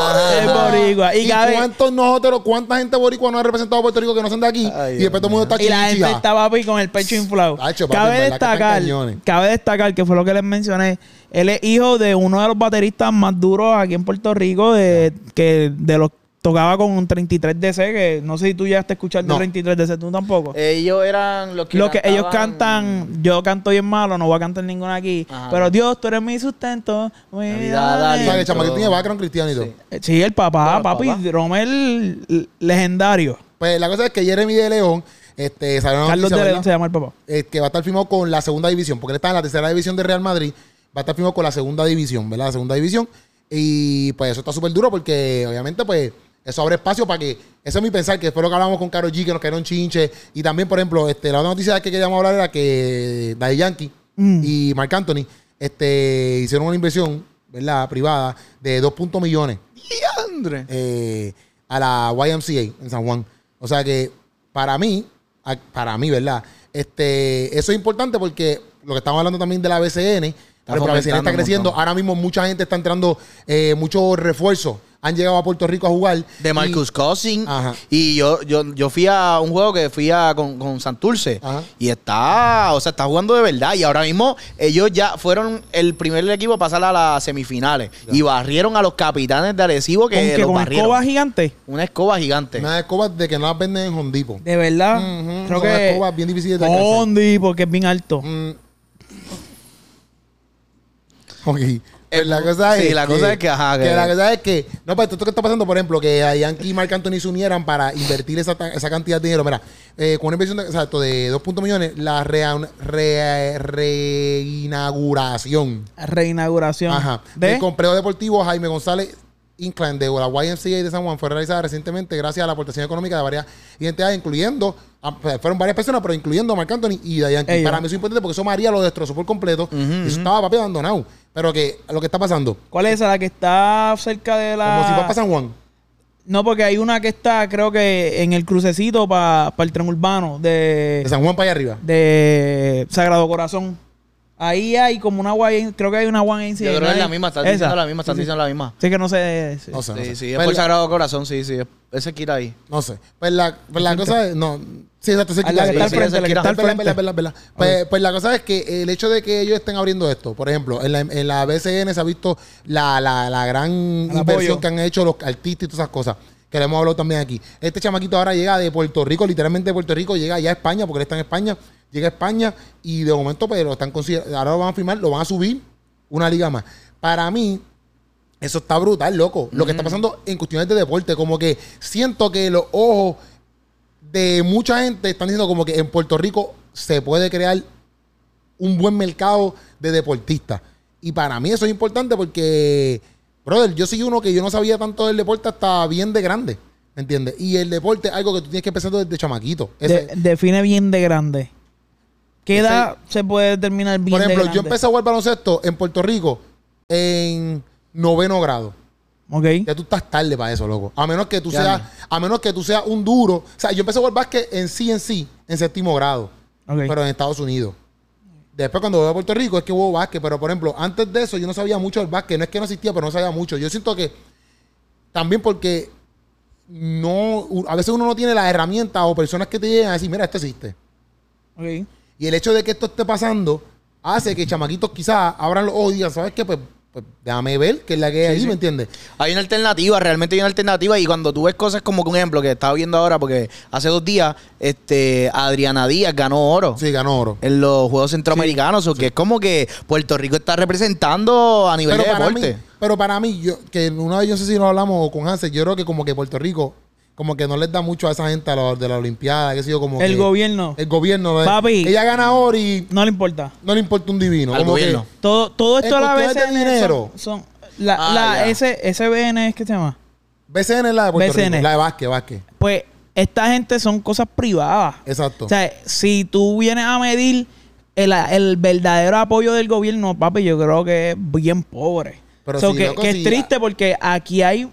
Es boricua. Y, ¿Y, cada vez- cuántos nosotros, cuánta gente boricua no ha representado a Puerto Rico que no son de aquí? Y después todo el mundo está Y la gente está papi con el pecho inflado. Cabe destacar, cabe destacar que fue lo que les mencioné. Él es hijo de uno de los bateristas más duros aquí en Puerto Rico, de, que de los tocaba con un 33DC, que no sé si tú ya estás escuchando No. el 33DC, tú tampoco. Ellos eran los que. lo que ellos cantan, yo canto bien malo, no voy a cantar ninguna aquí, Ajá. pero Dios, tú eres mi sustento, mi vida el chamaquito tiene background cristiano y todo. Sí. Sí, el papá, papi, papá. Romel legendario. Pues la cosa es que Jeremy de León este, salió una Carlos noticia, de ¿verdad? León se llama el papá. eh, que va a estar firmado con la segunda división, porque él está en la tercera división de Real Madrid, va a estar firmado con la segunda división, ¿verdad? La segunda división. Y pues eso está súper duro porque obviamente pues eso abre espacio para que, eso es mi pensar, que fue lo que hablamos con Karol G, que nos cayeron chinche. Y también, por ejemplo, este, la otra noticia que queríamos hablar era que Daddy Yankee Mm. y Marc Anthony este, hicieron una inversión, ¿verdad? Privada de 2 puntos millones Diandre. eh, a la YMCA en San Juan. O sea que para mí, para mí, ¿verdad? Este, eso es importante porque lo que estamos hablando también de la BCN, la BCN está creciendo. Ahora mismo mucha gente está entrando, eh, muchos refuerzos han llegado a Puerto Rico a jugar. De Marcus Y- Cousin. Ajá. Y yo, yo, yo fui a un juego que fui a con, con Santurce. Ajá. Y está, o sea, está jugando de verdad. Y ahora mismo ellos ya fueron el primer equipo a pasar a las semifinales. Y barrieron a los capitanes de Arecibo ¿Con que qué? los ¿Con barrieron. escoba gigante? Una escoba gigante. Una escoba de que no las venden en Hondipo. De verdad. Ujú, Creo son que. escobas bien difíciles de alcanzar. Hondi, porque es bien alto. Mm, Ok. Pues la cosa sí, es la cosa es que, ajá, que- la cosa es que... No, pues esto que está pasando, por ejemplo, que a Yankee y Marc Anthony se unieran para invertir esa, esa cantidad de dinero. Mira, eh, con una inversión de, exacto, de 2 puntos millones, la rea- re- reinauguración Reinauguración. Ajá. ¿De? Del complejo deportivo Jaime González Inclán de la YMCA de San Juan fue realizada recientemente gracias a la aportación económica de varias identidades, incluyendo, ah, fueron varias personas, pero incluyendo a Marc Anthony y Dayan. Para mí eso es importante porque eso María lo destrozó por completo. y eso estaba papi abandonado. Pero que lo que está pasando, ¿Cuál es esa? La que está cerca de la. como si fuera para San Juan. No, porque hay una que está, creo que en el crucecito para el tren urbano de, De San Juan para allá arriba. de Sagrado Corazón. Ahí hay como una YN, creo que hay una YNCA. Yo creo que es la misma, están diciendo la misma, están Sí, sí. diciendo la misma. Sí, que no sé. sí. No sé, no Sí, sé. sí, es Pues por la- Sagrado Corazón, sí, sí. Ese quita ahí. No sé. Pues la, pues la cosa es. No. Sí, exacto. se quita-. Pues, pues la cosa es que el hecho de que ellos estén abriendo esto, por ejemplo, en la, en la BCN se ha visto la, la, la gran inversión que han hecho los artistas y todas esas cosas. Que le hemos hablado también aquí. Este chamaquito ahora llega de Puerto Rico, literalmente de Puerto Rico, llega ya a España, porque él está en España, llega a España y de momento, pues lo están consider- ahora lo van a firmar, lo van a subir una liga más. Para mí, eso está brutal, loco. Lo que está pasando en cuestiones de deporte, como que siento que los ojos de mucha gente están diciendo como que en Puerto Rico se puede crear un buen mercado de deportistas. Y para mí eso es importante porque, brother, yo soy uno que yo no sabía tanto del deporte hasta bien de grande. ¿Me entiendes? Y el deporte es algo que tú tienes que empezar desde chamaquito. Ese- De- define bien de grande. ¿Qué Ese- edad se puede determinar bien por ejemplo, de yo empecé a jugar baloncesto en Puerto Rico en noveno grado. Ok. Ya tú estás tarde para eso, loco. A menos que tú Ya seas, no. a menos que tú seas un duro. O sea, yo empecé a jugar básquet en sí en sí, en séptimo grado, pero en Estados Unidos. Después cuando voy a Puerto Rico es que hubo básquet, pero por ejemplo, antes de eso yo no sabía mucho del básquet. No es que no existía, pero no sabía mucho. Yo siento que también porque no, a veces uno no tiene las herramientas o personas que te llegan a decir, mira, esto existe. ok. Y el hecho de que esto esté pasando hace que chamaquitos quizás abran los ojos y digan, ¿sabes qué? Pues, pues déjame ver qué es la que hay ahí, ¿me entiendes? Hay una alternativa, realmente hay una alternativa. Y cuando tú ves cosas como un ejemplo que estaba viendo ahora, porque hace dos días, este Adriana Díaz ganó oro. Sí, ganó oro. En los Juegos Centroamericanos, o que es como que Puerto Rico está representando a nivel pero de deporte. mí, pero para mí, yo, que una vez yo no sé si lo hablamos con Hansel, yo creo que como que Puerto Rico, como que no les da mucho a esa gente a los de la Olimpiada, que sé yo, como El que- gobierno El gobierno. Papi. Ella gana oro y no le importa. no le importa un divino. Al como que-. Todo, todo esto a la vez de dinero. son, son- la, Ah, la. S, SBN es que se llama. BCN es la de Puerto BCN. Rico, la de básquet, básquet. Pues esta gente son cosas privadas. Exacto. O sea, si tú vienes a medir el, el verdadero apoyo del gobierno, papi, yo creo que es bien pobre. Pero So si, que, que es triste porque aquí hay...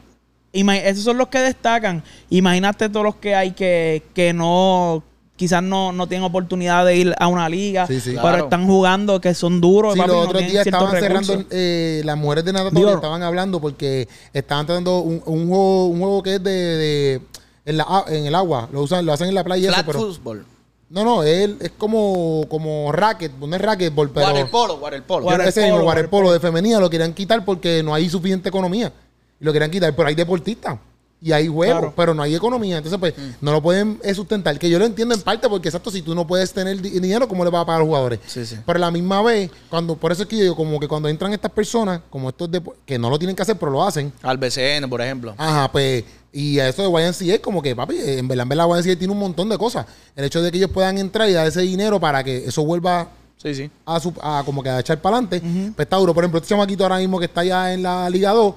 Esos son los que destacan. Imagínate todos los que hay que, que no... Quizás no, no tienen oportunidad de ir a una liga, Sí, sí. pero Claro. están jugando que son duros. Sí, papi, los otros días estaban cerrando, eh, las mujeres de natatoria Digo- estaban hablando porque estaban tratando un, un juego, un juego que es de, de- en, la, a- en el agua, lo usan, lo hacen en la playa y eso, Flat pero football. no, no, es, es como, como racket, no es racquetball, pero Waterpolo, waterpolo. Mismo Waterpolo, waterpolo de femenina lo querían quitar porque no hay suficiente economía y lo querían quitar, pero hay deportistas. Y hay juegos, Claro. pero no hay economía. Entonces, pues, no lo pueden sustentar. Que yo lo entiendo en parte, porque exacto, si tú no puedes tener di- dinero, ¿cómo le vas a pagar a los jugadores? Sí, sí. Pero a la misma vez, cuando, por eso es que yo digo, como que cuando entran estas personas, como estos depo- que no lo tienen que hacer, pero lo hacen, Al BCN, por ejemplo. ajá, pues, y a eso de YNCA es como que, papi, en verdad, en verdad, YNCA tiene un montón de cosas. El hecho de que ellos puedan entrar y dar ese dinero para que eso vuelva Sí, sí. a, su, a como que a echar para adelante, pues está duro. Por ejemplo, este chamaquito ahora mismo que está allá en la Liga 2,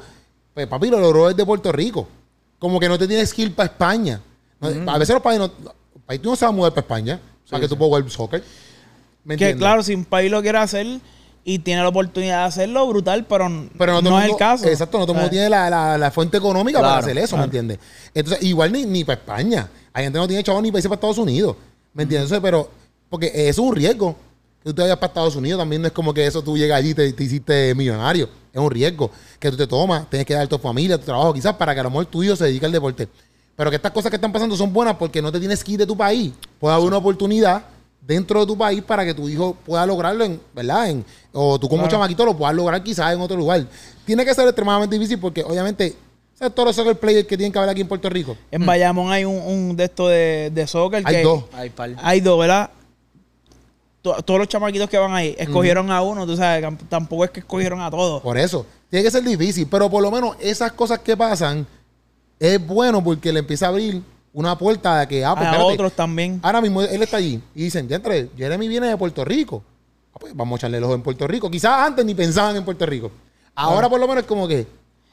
pues papi lo logró desde Puerto Rico. Como que no te tienes que ir para España. A veces los países no, los países no se van a mudar para España para que tú puedas jugar soccer. ¿Me Que entiendes? claro, si un país lo quiere hacer y tiene la oportunidad de hacerlo, brutal, pero, Pero no, es el caso. Exacto, no todo el mundo ¿Sabes? tiene la, la- la fuente económica para hacer eso, ¿me entiendes? Entonces, igual ni, ni para España. Hay gente que no tiene chavos ni para irse para Estados Unidos. ¿Me entiendes? Pero, porque eso es un riesgo. Que tú te vayas para Estados Unidos también no es como que eso tú llegas allí y te, te hiciste millonario. Es un riesgo que tú te tomas, tienes que dar a tu familia, tu trabajo, quizás para que a lo mejor tu hijo se dedique al deporte. Pero que estas cosas que están pasando son buenas porque no te tienes que ir de tu país. Puede haber una oportunidad dentro de tu país para que tu hijo pueda lograrlo, en, ¿verdad? En, o tú como Claro. chamaquito lo puedas lograr quizás en otro lugar. Tiene que ser extremadamente difícil porque obviamente, ¿sabes todos los soccer players que tienen que haber aquí en Puerto Rico? En Bayamón hay un, un de esto de, de soccer. Hay que dos. Hay par. Hay dos, ¿verdad? To- todos los chamaquitos que van ahí escogieron a uno, tú sabes, tampoco es que escogieron a todos. Por eso. Tiene que ser difícil. Pero por lo menos esas cosas que pasan es bueno porque le empieza a abrir una puerta a que, ah, pues, a espérate, otros también. Ahora mismo él está allí y dicen, entre Jeremy viene de Puerto Rico. Ah, pues vamos a echarle el ojo en Puerto Rico. Quizás antes ni pensaban en Puerto Rico. Ahora por lo menos es como que,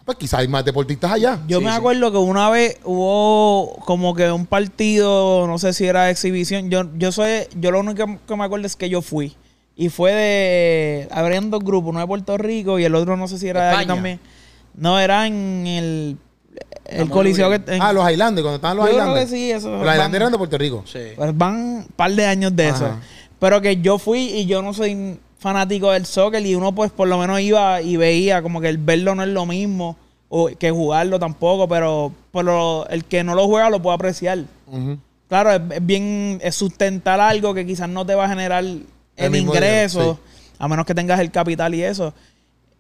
pues quizás hay más deportistas allá. Yo Sí, me sí. acuerdo que una vez hubo como que un partido, no sé si era de exhibición. Yo, yo soy, yo lo único que me acuerdo es que yo fui. Y fue de. Habrían dos grupos, uno de Puerto Rico y el otro no sé si era de aquí España. también. No, era en el. El coliseo que. en- Ah, los Highlanders, cuando estaban los Yo creo Highlanders. que sí, eso. Los Highlanders eran de Puerto Rico. Sí. pues van un par de años de eso. Pero que yo fui y yo no soy fanático del soccer y uno pues por lo menos iba y veía como que el verlo no es lo mismo o que jugarlo tampoco, pero, pero el que no lo juega lo puede apreciar. Claro, es, es bien es sustentar algo que quizás no te va a generar el, ingreso, dinero, a menos que tengas el capital y eso.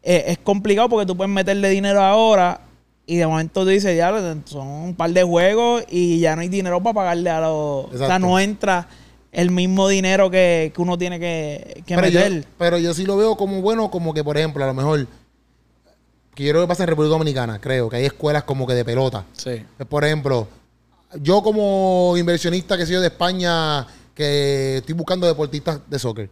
Eh, es complicado porque tú puedes meterle dinero ahora y de momento tú dices, ya son un par de juegos y ya no hay dinero para pagarle a los... O sea, no entra el mismo dinero que, que uno tiene que, que pero, yo, meter. pero yo sí lo veo como bueno, como que, por ejemplo, a lo mejor, que yo creo que pasa en República Dominicana, creo, que hay escuelas como que de pelota. Sí. Pues, Por ejemplo, yo como inversionista que soy de España, que estoy buscando deportistas de soccer,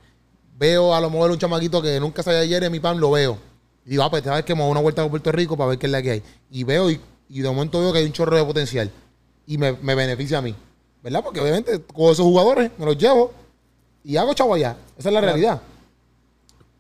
veo a lo mejor un chamaquito que nunca sabía ayer en mi pan, lo veo. Y digo, ah, pues sabes que me voy a una vuelta a Puerto Rico para ver qué es la que hay. Y veo y, y de momento veo que hay un chorro de potencial. Y me, me beneficia a mí. ¿Verdad? Porque obviamente con esos jugadores me los llevo y hago chavo allá. Esa es la realidad.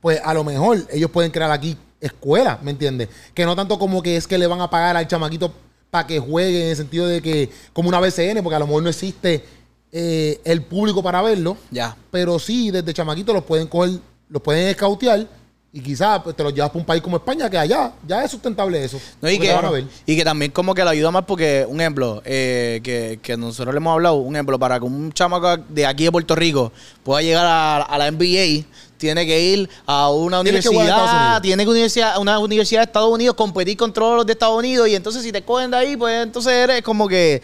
Pues a lo mejor ellos pueden crear aquí escuelas, ¿me entiendes? Que no tanto como que es que le van a pagar al chamaquito para que juegue en el sentido de que, como una BCN, porque a lo mejor no existe eh, el público para verlo, Ya. pero sí, desde chamaquito los pueden coger, los pueden escautear y quizás pues, te los llevas para un país como España, que allá ya es sustentable eso. No, y, que, te van a ver. y que también como que le ayuda más porque, un ejemplo, eh, que, que nosotros le hemos hablado, un ejemplo, para que un chamaco de aquí de Puerto Rico pueda llegar a, a la NBA, tiene que ir a una universidad, tiene que universidad, una universidad de Estados Unidos, competir con todos los de Estados Unidos, y entonces si te cogen de ahí, pues entonces eres como que...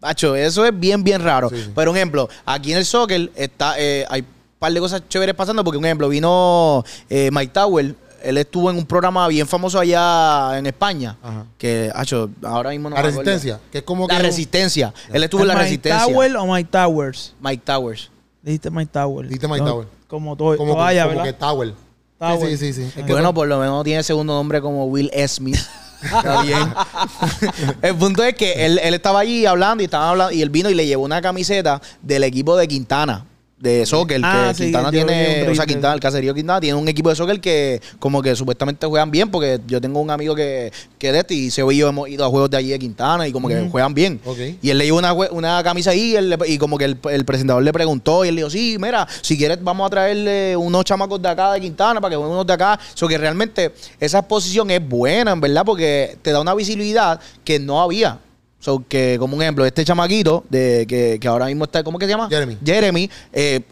Macho, eso es bien, bien raro. Sí, sí. Pero un ejemplo, aquí en el soccer está, eh, hay par de cosas chéveres pasando, porque un ejemplo, vino eh, Mike Tower, él estuvo en un programa bien famoso allá en España, Ajá. que, hacho, ahora mismo no la me acuerdo. resistencia, que es como que... La resistencia. Él estuvo en la ¿Mike resistencia. Tower o Mike Towers? Mike Towers. Dijiste Mike Tower. Dijiste Mike No, Tower. Como todo. como, vaya, como ¿verdad? que Tower. Tower. Sí, sí, sí. sí. Es que- bueno, por lo menos tiene segundo nombre como Will Smith. <laughs> Está bien. <laughs> el punto es que él, él estaba allí hablando y estaba hablando y él vino y le llevó una camiseta del equipo de Quintana. De soccer, Ah, que sí, Quintana tiene, o sea, Quintana, eso. el caserío Quintana tiene un equipo de soccer que como que supuestamente juegan bien, porque yo tengo un amigo que, que de este y se y yo hemos ido a juegos de allí de Quintana y como que juegan bien. Y él le llevó una, una camisa ahí y, él le- y como que el, el presentador le preguntó y él le dijo, sí, mira, si quieres vamos a traerle unos chamacos de acá de Quintana para que jueguen unos de acá. So que realmente esa exposición es buena, en verdad, porque te da una visibilidad que no había. So que, como un ejemplo, este chamaquito de que, que ahora mismo está, ¿cómo que se llama? Jeremy. Jeremy, eh,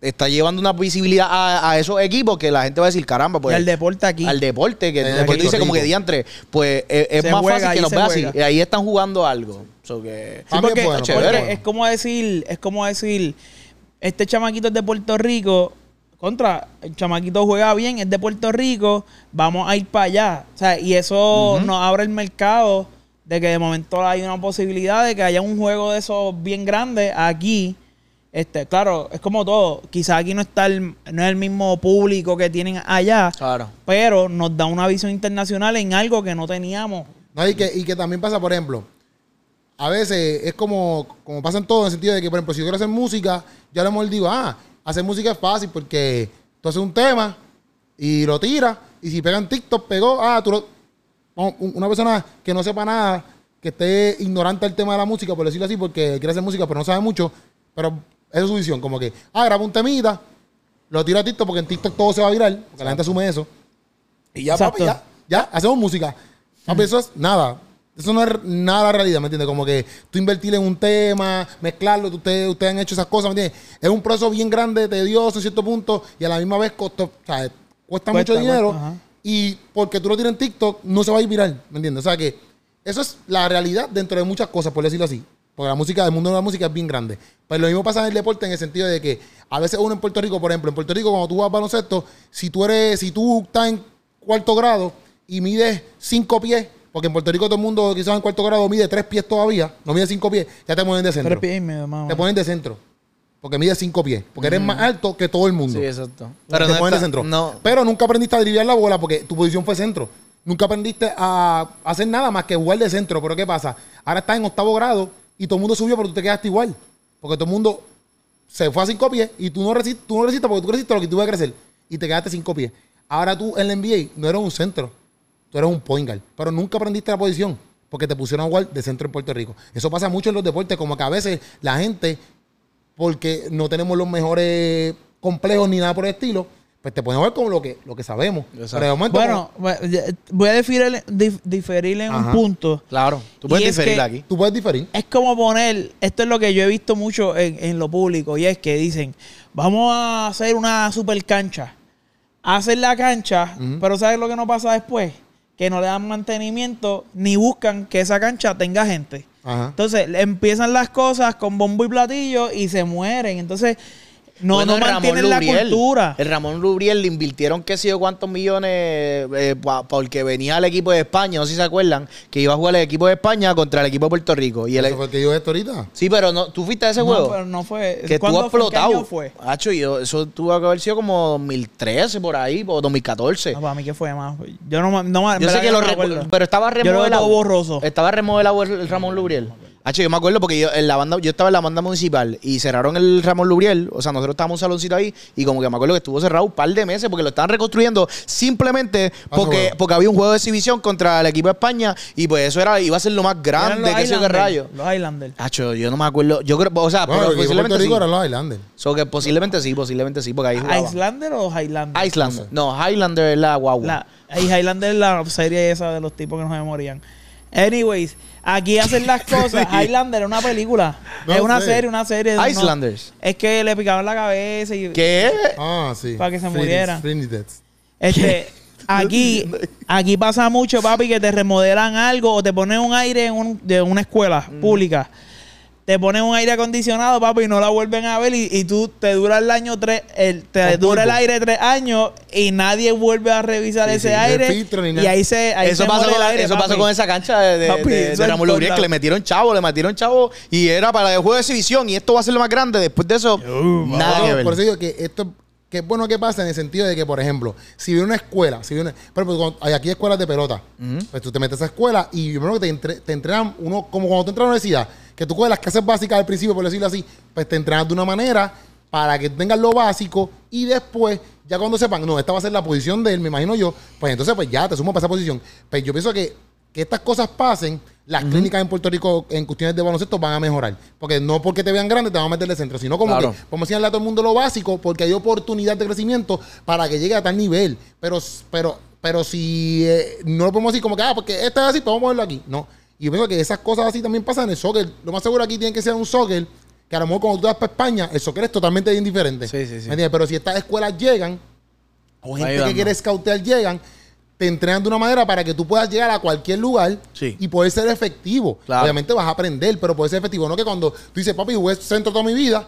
está llevando una visibilidad a, a esos equipos que la gente va a decir, caramba, pues y al deporte aquí. al deporte, que, En que tú Puerto dices como que diantre, pues eh, es Se más juega, fácil que se veas así. Y ahí están jugando algo. So que, Sí, porque, es bueno, porque es como decir, es como decir, este chamaquito es de Puerto Rico, contra, el chamaquito juega bien, es de Puerto Rico, vamos a ir para allá. O sea, y eso nos abre el mercado de que de momento hay una posibilidad de que haya un juego de esos bien grande aquí. Este, claro, es como todo. Quizás aquí no está el, no es el mismo público que tienen allá, claro. pero nos da una visión internacional en algo que no teníamos. No, y que, y que también pasa, por ejemplo, a veces es como, como pasa en todo, en el sentido de que, por ejemplo, si yo quiero hacer música, yo a lo mejor digo, ah, hacer música es fácil porque tú haces un tema y lo tiras, y si pega en TikTok, pegó, ah, tú lo... Una persona que no sepa nada, que esté ignorante del tema de la música, por decirlo así, porque quiere hacer música, pero no sabe mucho, pero esa es su visión, como que, ah, graba un temita, lo tira a TikTok, porque en TikTok todo se va a viral, porque la gente asume eso. Y ya, papi, ya, ya, hacemos música. Papi, eso es nada. Eso no es nada la realidad, ¿me entiendes? Como que tú invertir en un tema, mezclarlo, tú- ustedes, ustedes han hecho esas cosas, ¿me entiendes? Es un proceso bien grande, tedioso en cierto punto, y a la misma vez costo, o sea, cuesta, Cuesta, mucho dinero. cuesta, ajá. Y porque tú lo tiras en TikTok, no se va a ir viral, ¿me entiendes? O sea que eso es la realidad dentro de muchas cosas, por decirlo así. Porque la música, el mundo de la música es bien grande. Pero lo mismo pasa en el deporte en el sentido de que a veces uno en Puerto Rico, por ejemplo, en Puerto Rico, cuando tú vas a baloncesto, si tú eres, si tú estás en cuarto grado y mides cinco pies, porque en Puerto Rico todo el mundo quizás en cuarto grado mide tres pies todavía, no mide cinco pies, ya te ponen de centro. Tres pies y medio, más Te ponen de centro. Porque mide cinco pies. Porque eres más alto que todo el mundo. Sí, exacto. Pero no está- centro. No, Pero nunca aprendiste a driblar la bola porque tu posición fue centro. Nunca aprendiste a hacer nada más que jugar de centro. Pero ¿qué pasa? Ahora estás en octavo grado y todo el mundo subió, pero tú te quedaste igual. Porque todo el mundo se fue a cinco pies y tú no resistes, tú no resistes porque tú creciste lo que tú ibas a crecer. Y te quedaste cinco pies. Ahora tú en la NBA no eres un centro. Tú eres un point guard. Pero nunca aprendiste la posición. Porque te pusieron a jugar de centro en Puerto Rico. Eso pasa mucho en los deportes. Como que a veces la gente porque no tenemos los mejores complejos ni nada por el estilo, pues te pueden ver como lo que, lo que sabemos. Exacto. Pero de momento, Bueno, voy a diferir, dif- diferir en un punto. claro. Tú puedes Y es diferir que- aquí. tú puedes diferir. Es como poner, esto es lo que yo he visto mucho en, en lo público, y es que dicen, vamos a hacer una super cancha. Hacen la cancha, pero ¿sabes lo que no pasa después? Que no le dan mantenimiento ni buscan que esa cancha tenga gente. Entonces empiezan las cosas con bombo y platillo y se mueren. Entonces no, Bueno, no el Ramón mantienen la Lubriel. cultura. El Ramón Lubriel le invirtieron qué sé yo cuántos millones eh, pa- porque venía el equipo de España, no sé si se acuerdan, que iba a jugar el equipo de España contra el equipo de Puerto Rico. Y el- Eso fue el que yo esto ahorita. sí, pero no, tú fuiste a ese No, juego. pero no fue. que estuvo ¿cuándo fue? ¿Qué explotado. año fue? Hacho, yo, eso tuvo que haber sido como 2013 por ahí, o 2014. No, para mí que fue más. Yo no, me- no Yo sé que lo no me recu- acuerdo. pero estaba Yo lo veo remodelado. borroso. Estaba remodelado el, el Ramón Lubriel. Hacho, yo me acuerdo porque yo en la banda, yo estaba en la banda municipal y cerraron el Ramón Lubriel. O sea, nosotros estábamos en un saloncito ahí y como que me acuerdo que estuvo cerrado un par de meses porque lo estaban reconstruyendo simplemente porque, juego. porque había un juego de exhibición contra el equipo de España y pues eso era, iba a ser lo más grande, que sé Highlanders, rayo. Los Highlanders. Hacho, yo no me acuerdo. Yo creo, o sea, Bueno, pero posiblemente sí. eran los Highlanders. So que posiblemente sí, posiblemente sí, porque ahí jugaba. ¿Islander o Highlander? Iceland. No, Highlander es la guagua. La, y Highlander es la serie esa de los tipos que no se morían. Anyways, aquí hacen las <laughs> cosas. Highlander es una película. No es una sé. serie, una serie. de unos- Islanders. Es que le picaban la cabeza y... ¿Qué? Ah, sí. Para que se Phoenix-. Phoenix. Este, aquí, <laughs> aquí pasa mucho, papi, que te remodelan algo o te ponen un aire en un- de una escuela Mm. pública. Te ponen un aire acondicionado, papi, y no la vuelven a ver. Y, y tú te dura el año tres, el, te Con dura el aire tres años y nadie vuelve a revisar Sí, ese sí, aire. filtro ni y ahí se, ahí eso se pasó, muere el con, aire, eso pasó con esa cancha de, de, Papi, de- eso de Ramón Lubriel, que le metieron chavo, le metieron chavo y era para el juego de exhibición y esto va a ser lo más grande. Después de eso, nada No, que ver. Por eso digo que esto que es bueno que pasa en el sentido de que, por ejemplo, si viene una escuela, si viene, por ejemplo, hay aquí escuelas de pelota, pues tú te metes a esa escuela y primero que te, entre- te entrenan, uno, como cuando tú entras a la universidad, que tú coges las clases básicas al principio, por decirlo así, pues te entrenas de una manera para que tengas lo básico y después, ya cuando sepan, no, esta va a ser la posición de él, me imagino yo, pues entonces pues ya te sumo para esa posición. Pues yo pienso que, que estas cosas pasen, las clínicas en Puerto Rico en cuestiones de baloncesto van a mejorar. Porque no porque te vean grande te van a meter de centro, sino como Claro. que a enseñarle a todo el mundo lo básico porque hay oportunidad de crecimiento para que llegue a tal nivel. Pero, pero, pero si eh, no lo podemos decir como que, ah, porque esto es así, pues vamos a ponerlo aquí. No. Y yo pienso que esas cosas así también pasan en el soccer. Lo más seguro aquí tiene que ser un soccer que a lo mejor cuando tú vas para España, el soccer es totalmente bien diferente. Sí, sí, sí. ¿Me entiendes? Pero si estas escuelas llegan, o gente que quiere scoutear llegan, te entrenan de una manera para que tú puedas llegar a cualquier lugar Sí. y poder ser efectivo. Claro. Obviamente vas a aprender, pero poder ser efectivo. No que cuando tú dices, papi, jugué centro toda mi vida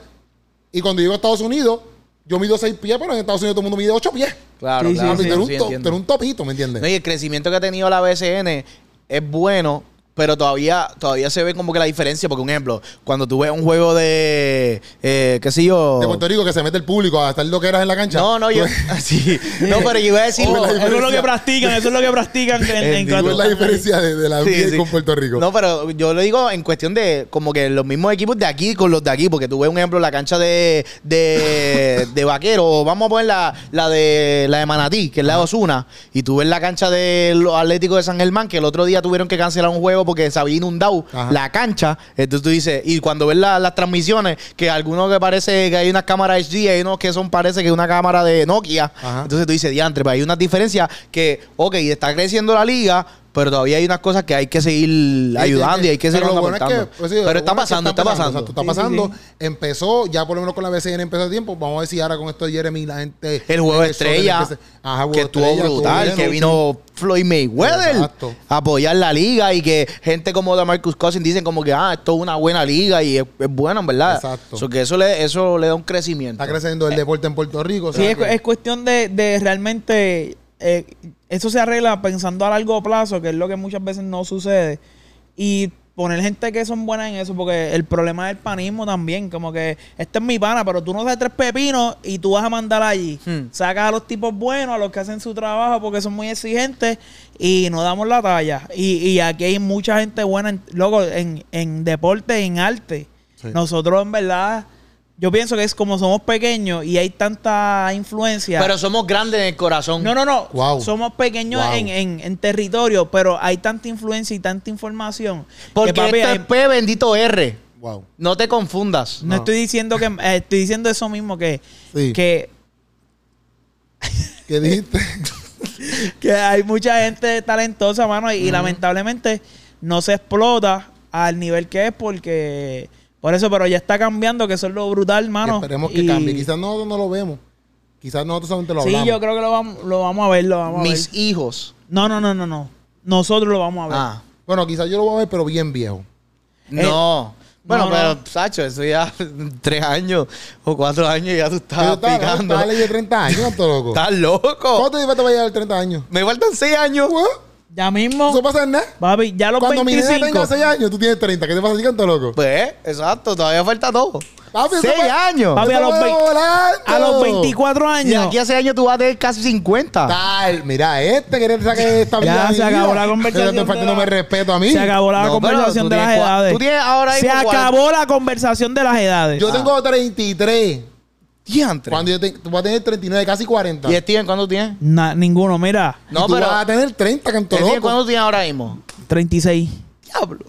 y cuando llego a Estados Unidos, yo mido 6 pies, pero en Estados Unidos todo el mundo mide 8 pies. Claro, Sí, claro. sí, to- un topito, ¿me entiendes? No, y el crecimiento que ha tenido la BCN es bueno, pero todavía, todavía se ve como que la diferencia. Porque, un ejemplo, cuando tú ves un juego de, eh, qué sé yo... De Puerto Rico que se mete el público a estar lo que eras en la cancha. No, no, yo... <laughs> sí. No, pero yo iba a decir... <laughs> Oh, Eso es lo que practican, eso es lo que practican en, en <laughs> ¿Cuál es la diferencia de, de la Sí, sí. con Puerto Rico? No, pero yo lo digo en cuestión de como que los mismos equipos de aquí con los de aquí, porque tú ves un ejemplo la cancha de, de, de Vaquero, o vamos a poner la, la de la de Manatí, que es la de Osuna, y tú ves la cancha de los Atléticos de San Germán, que el otro día tuvieron que cancelar un juego porque se había inundado Ajá. la cancha. Entonces tú dices, y cuando ves la- las transmisiones, que algunos que parece que hay unas cámaras HD, hay unos que son parece que una cámara de Nokia. Ajá. Entonces tú dices, diantre, pero hay unas diferencias que, ok, está creciendo la liga, Pero todavía hay unas cosas que hay que seguir ayudando y hay que Pero seguir lo bueno es que, pues sí, Pero está bueno es que pasando, está pasando. exacto, está Sí, pasando. sí, Empezó, ya por lo menos con la BCN empezó a tiempo. Vamos a ver si ahora con esto de Jeremy la gente. El juego de estrella, empezar- Ajá, juego que de estuvo brutal, bien, que vino Floyd Mayweather Exacto. a apoyar la liga y que gente como Marcus Cousins dicen como que ah, esto es una buena liga y es, es bueno, en verdad. Exacto. So que eso le, eso le da un crecimiento. Está creciendo el deporte en Puerto Rico. o Sí, sea es, que- es cuestión de, de realmente. eh, eso se arregla pensando a largo plazo, que es lo que muchas veces no sucede. Y poner gente que son buenas en eso, porque el problema es el panismo también. Como que este es mi pana, pero tú no sabes tres pepinos y tú vas a mandar allí. Hmm. Sacas a los tipos buenos, a los que hacen su trabajo porque son muy exigentes y no damos la talla. Y, y aquí hay mucha gente buena, en, loco, en, en deporte, en arte. Sí. Nosotros, en verdad. Yo pienso que es como somos pequeños y hay tanta influencia. Pero somos grandes en el corazón. No, no, no. Wow. Somos pequeños Wow. en, en- en territorio, pero hay tanta influencia y tanta información. Porque que, papi, esto hay- es P bendito R. Wow. No te confundas. no, no. estoy diciendo que eh, estoy diciendo eso mismo que, Sí. que, ¿Qué dijiste? <laughs> que hay mucha gente talentosa, mano, y, y lamentablemente no se explota al nivel que es porque por eso, pero ya está cambiando, que eso es lo brutal, Y mano. esperemos que Y- cambie. Quizás nosotros no lo vemos. Quizás nosotros solamente lo Sí, hablamos. yo creo que lo vamos, lo vamos a ver, lo vamos a ver. Mis hijos. No, no, no, no, no. Nosotros lo vamos a ver. Ah. Bueno, quizás yo lo voy a ver, pero bien viejo. No. Bueno, no, pero, no. Sacho, eso ya <laughs> tres años o cuatro años ya tú Yo estás estaba- picando. estaba ley de 30 años, ¿cuánto loco? Estás loco. ¿Cuánto te te va a llegar 30 años? Me faltan seis años. ¿What? Ya mismo, ¿Eso pasa en nada? papi, ya los Cuando mi nena 25. tenga 6 años, tú tienes 30. ¿Qué te pasa a ti, canto loco? Pues, exacto, todavía falta todo. Papi, eso Seis va- años. Papi, a los, a los todo. 24 Y años. aquí a seis años tú vas a tener casi 50. Tal, mira, este quiere sacar esta Ya vida. de se acabó la <laughs> conversación Pero faltándome la- respeto a mí. Se acabó la No, conversación tú de las edades. tú tienes ahora Se acabó la conversación de las edades. Yo tengo 33. Diantre. Cuando yo te, tú vas a tener 39, casi 40. ¿Y Steven cuándo tienes? Na- ninguno, mira. Y No, tú pero- vas a tener 30, canto Steven, loco. ¿cuándo tienes ahora mismo? 36. Diablo.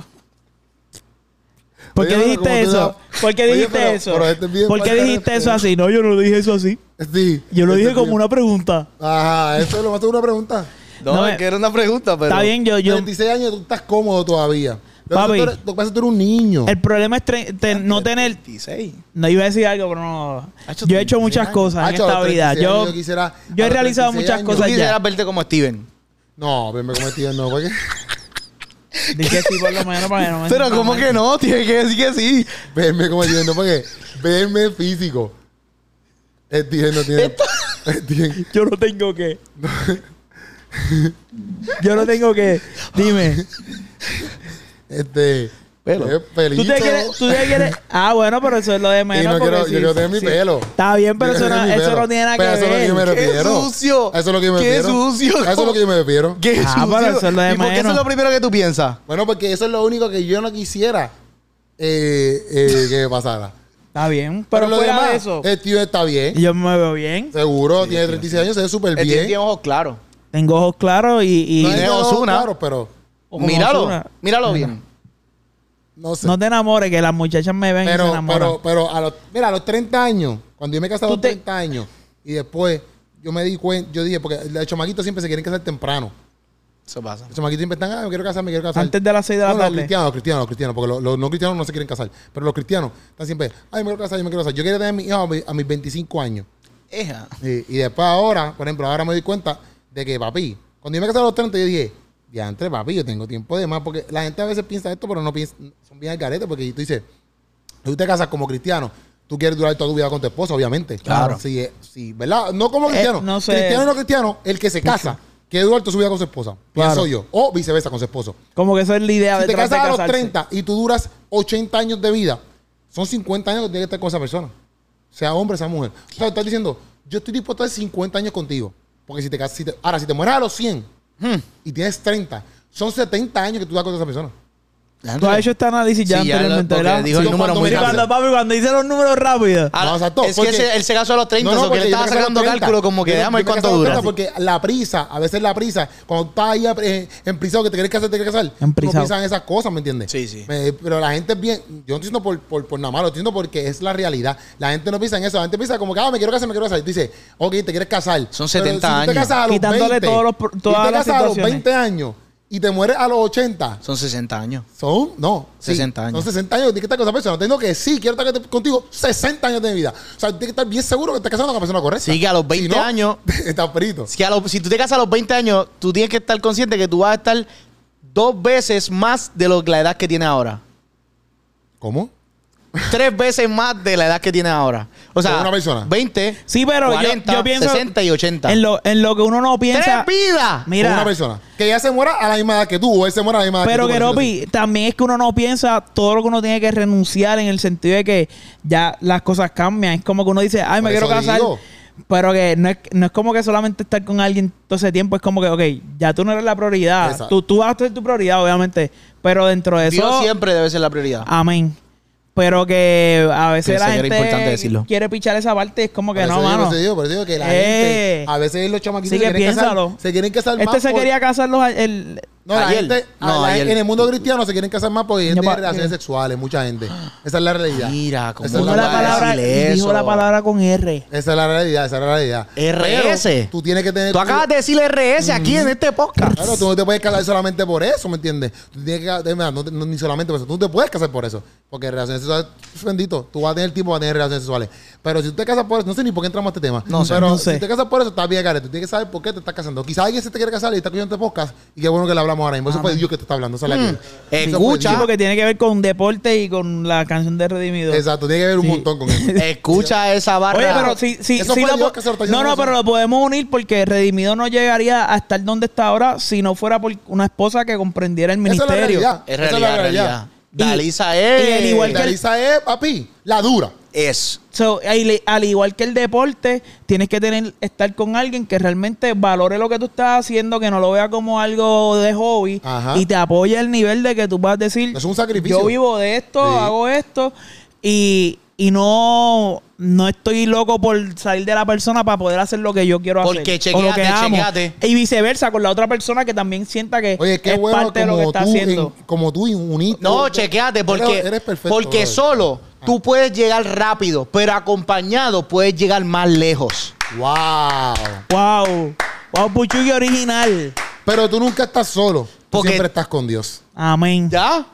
¿Por qué Oye, dijiste eso? ¿Por qué Oye, dijiste pero- eso? pero este es ¿Por qué dijiste eso respeto. así? No, yo no dije eso así. Sí. Yo lo Este dije como bien- una pregunta. Ajá, eso es lo más una pregunta. No, No, es que era una pregunta, pero. Está bien, yo, yo 36 años, tú estás cómodo todavía. Papi. que tú eres- Lo que pasa es que tú eres un niño. el problema es te- no tener 26. no iba a decir algo, pero no. Hacho, Yo he hecho 36 muchas años. cosas en Hacho, esta vida. 36 Yo, yo quisiera- yo he realizado 36 muchas años- cosas quisieras ya. verte como Steven. No, verme como tío, no, porque <laughs> Dije sí, por lo menos para que no me Pero, sienta ¿cómo mal. que no? Tiene que decir que sí. verme como tío, no, porque verme físico. Entiendo, entiendo. Entiendo. Yo no tengo que. Yo no tengo que. Dime. <laughs> Este. Pelo. pelito. ¿Tú te quieres, tú te quieres- Ah, bueno, pero eso es lo de Y menos. no porque quiero, sí, yo quiero tener mi sí. pelo. Está bien, pero eso no, eso no tiene nada Pero que eso es lo que yo me ver. ¡Qué refiero. sucio! Eso es lo que yo me ¡Qué refiero. sucio! Eso es lo que yo me refiero. ¡Qué Ah, sucio! pero eso es lo de ¿Y por qué eso es lo primero que tú piensas? Bueno, porque eso es lo único que yo no quisiera eh, eh, que me pasara. Está bien, pero, lo fuera demás, de eso, el tío está bien. yo me veo bien. Seguro, tiene 36 años, se ve súper bien. tiene ojos claros. Tengo ojos claros y, y No tiene ojos claros, pero Míralo. Ozuna. Míralo bien. no sé. no te enamores, que las muchachas me ven y se pero, enamoran. pero, pero a los, mira, a los 30 años, cuando yo me casé a Tú los te- 30 años, y después yo me di cuenta, yo dije, porque los chamaquitos siempre se quieren casar temprano. Eso pasa. Los chamaquitos siempre están, ah, me quiero casar, me quiero casar. Antes de las 6 de la No, los tarde. cristianos, los cristianos, los cristianos, porque los, los no cristianos no se quieren casar. Pero los cristianos están siempre, ay, me quiero casar, yo me quiero casar. Yo quiero tener mi hijo a, mi- a mis 25 años. Eja. Y, y después ahora, por ejemplo, ahora me doy cuenta de que, papi, cuando yo me casé a los 30, yo dije, diantre, papi, yo tengo tiempo de más. Porque la gente a veces piensa esto, pero no piensa, son bien al garete. Porque tú dices, tú te casas como cristiano, tú quieres durar toda tu vida con tu esposa, obviamente. Claro. Sí, eh, sí, ¿verdad? No como cristiano. Eh, no sé. Cristiano no cristiano, el que se casa, quiere durar toda su vida con su esposa. Claro. Pienso yo. O viceversa con su esposo. Como que esa es la idea Si te de casas a los casarse. 30 y tú duras 80 años de vida, son 50 años que tienes que estar con esa persona. Sea hombre, sea mujer. O sea, estás diciendo, yo estoy dispuesto a estar 50 años contigo. Porque si te casas, si te- ahora, si te mueres a los 100 Hmm. y tienes 30, son 70 años que tú das con esa persona. Tú has hecho este análisis ya Sí, ya lo- anteriormente, porque ¿verdad? dijo el Sí, número cuando muy me casé. cuando, papi, cuando dice los números rápidos. Ah, No, exacto, es que porque- ese- él se casó a los 30, No, no, so que porque yo me estaba casé a los sacando 30. cálculo como que Yo- déjame yo ver me casé cuánto a los dura. 30 Porque la prisa, a veces la prisa, cuando estás ahí eh, en prisa que te quieres casar, te quieres casar, Emprisado. no piensan en esas cosas, ¿me entiendes? Sí, sí. Me- pero la gente es bien, yo no estoy diciendo por, por, por nada malo, estoy diciendo porque es la realidad. La gente no piensa en eso, la gente piensa como que, ah, me quiero casar, me quiero casar. Y tú dices, ok, te quieres casar. Son Pero 70 si tú te años. casas a los Quitándole 20, todos los pro- y todas te las casas a los situaciones. 20 años y te mueres a los 80, Son 60 años. son, no, sí, 60 años. Son 60 años, tienes que estar con esa persona. Tengo que sí, quiero estar contigo 60 años de vida. O sea, tienes que estar bien seguro que estás casando con la persona correcta. Sí, que a los 20 Si no, años- <laughs> Estás frito. Si, a los- si tú te casas a los 20 años, tú tienes que estar consciente que tú vas a estar dos veces más de lo, la edad que tienes ahora. ¿Cómo? Tres veces más de la edad que tienes ahora. O sea, una persona. 20, Sí, pero yo- 40, yo pienso- 60 y 80. En lo, en lo que uno no piensa. ¡Tres vidas! Con Mira, una persona. Que ya se muera a la misma edad que tú, o él se muera a la misma edad pero que que tú. decirlo Ropi, también es que uno no piensa todo lo que uno tiene que renunciar en el sentido de que ya las cosas cambian. Es como que uno dice, ay, me quiero casar. digo. Pero que no es, no es como que solamente estar con alguien todo ese tiempo. Es como que, ok, ya tú no eres la prioridad. Exacto. Tú, tú vas a ser tu prioridad, obviamente. Pero dentro de eso. Dios siempre debe ser la prioridad. Amén. Pero que a veces Pensé la que era gente importante decirlo. quiere pichar esa parte. Es como que Por no, digo, mano. digo, por eso digo que la Eh. gente, a veces los chamaquitos Sí, se que quieren casar, se quieren casar Este más se por- quería casar los, el, No, la Ayer. gente, No, la- ayer. en el mundo cristiano se quieren casar más porque pa- relaciones sexuales, mucha gente. Esa es la realidad. Mira, cómo Esa es dijo la palabra, dijo eso. la palabra con R. Esa es la realidad, esa es la realidad. RS. Pero tú tienes que tener... Tú acabas de decir RS aquí en este podcast. Claro, tú no te puedes casar solamente por eso, ¿me entiendes? Tú tienes que, de verdad, no, te- no- ni solamente por eso, tú no te puedes casar por eso. Porque relaciones sexuales, bendito, tú vas a tener tiempo, vas a tener relaciones sexuales. Pero si tú te casas por eso, no sé ni por qué entramos a este tema. No sé. Pero No si sé. te casas por eso, estás bien, Karen. Tú tienes que saber por qué te estás casando. Quizás alguien se te quiere casar y está escuchando este podcast y qué bueno que le hablamos ahora mismo. Eso fue Dios que te está hablando. Esa es la que- eso fue Mm. Escucha. Sí, Dios. porque tiene que ver con deporte y con la canción de Redimido. Exacto, tiene que ver un Sí. montón con eso. <laughs> Escucha esa barra. Oye, pero si, si, Eso si fue lo Dios po- que se lo está No, diciendo no, pero lo podemos unir porque Redimido no llegaría a estar donde está ahora si no fuera por una esposa que comprendiera el Esa es la ministerio. realidad. Es Esa es la realidad. Y- Dalisa y es. al igual que- Dalisa es, papi, la dura. Es. So, al, al igual que el deporte, tienes que tener estar con alguien que realmente valore lo que tú estás haciendo, que no lo vea como algo de hobby Ajá. y te apoye al nivel de que tú vas a decir, Es un sacrificio. yo vivo de esto, Sí. hago esto y, y no, no estoy loco por salir de la persona para poder hacer lo que yo quiero hacer. Porque o lo que amo. Y viceversa, con la otra persona que también sienta que Oye, qué es bueno parte de lo que como está tú, haciendo. en- como tú uniste. No, chequeate, porque, Eres, eres perfecto. porque solo tú puedes llegar rápido, pero acompañado puedes llegar más lejos. Wow. Wow. Wow, Puchugi original. Pero tú nunca estás solo. Tú Porque- siempre estás con Dios. Amén. ¿Ya?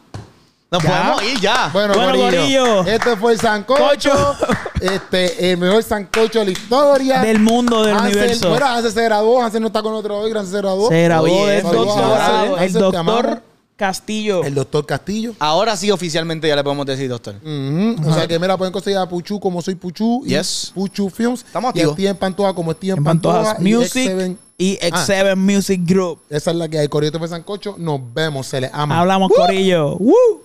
Nos Ya. podemos ir ya. Bueno, Bueno, Corillo, Corillo. Este fue el Sancocho. Cocho. este, el mejor Sancocho de la historia. Del mundo, del Hansel, universo. Bueno, Hansel se graduó. Hansel no está con nosotros hoy. Hansel se graduó. Se graduó Oye. Hansel, El doctor Castillo. El doctor Castillo. Ahora sí, oficialmente ya le podemos decir, doctor. O sea que mira, pueden conseguir a Puchu como soy Puchu. y Yes. Puchu Films. Estamos y activos. Steven Pantoja como Steven en Pantoja. Pantojas y Music X7. y Ah. X7 Music Group. Esa es la que hay. Corriente fue Sancocho. Nos vemos. Se les ama. Hablamos, Corillo. ¡Woo!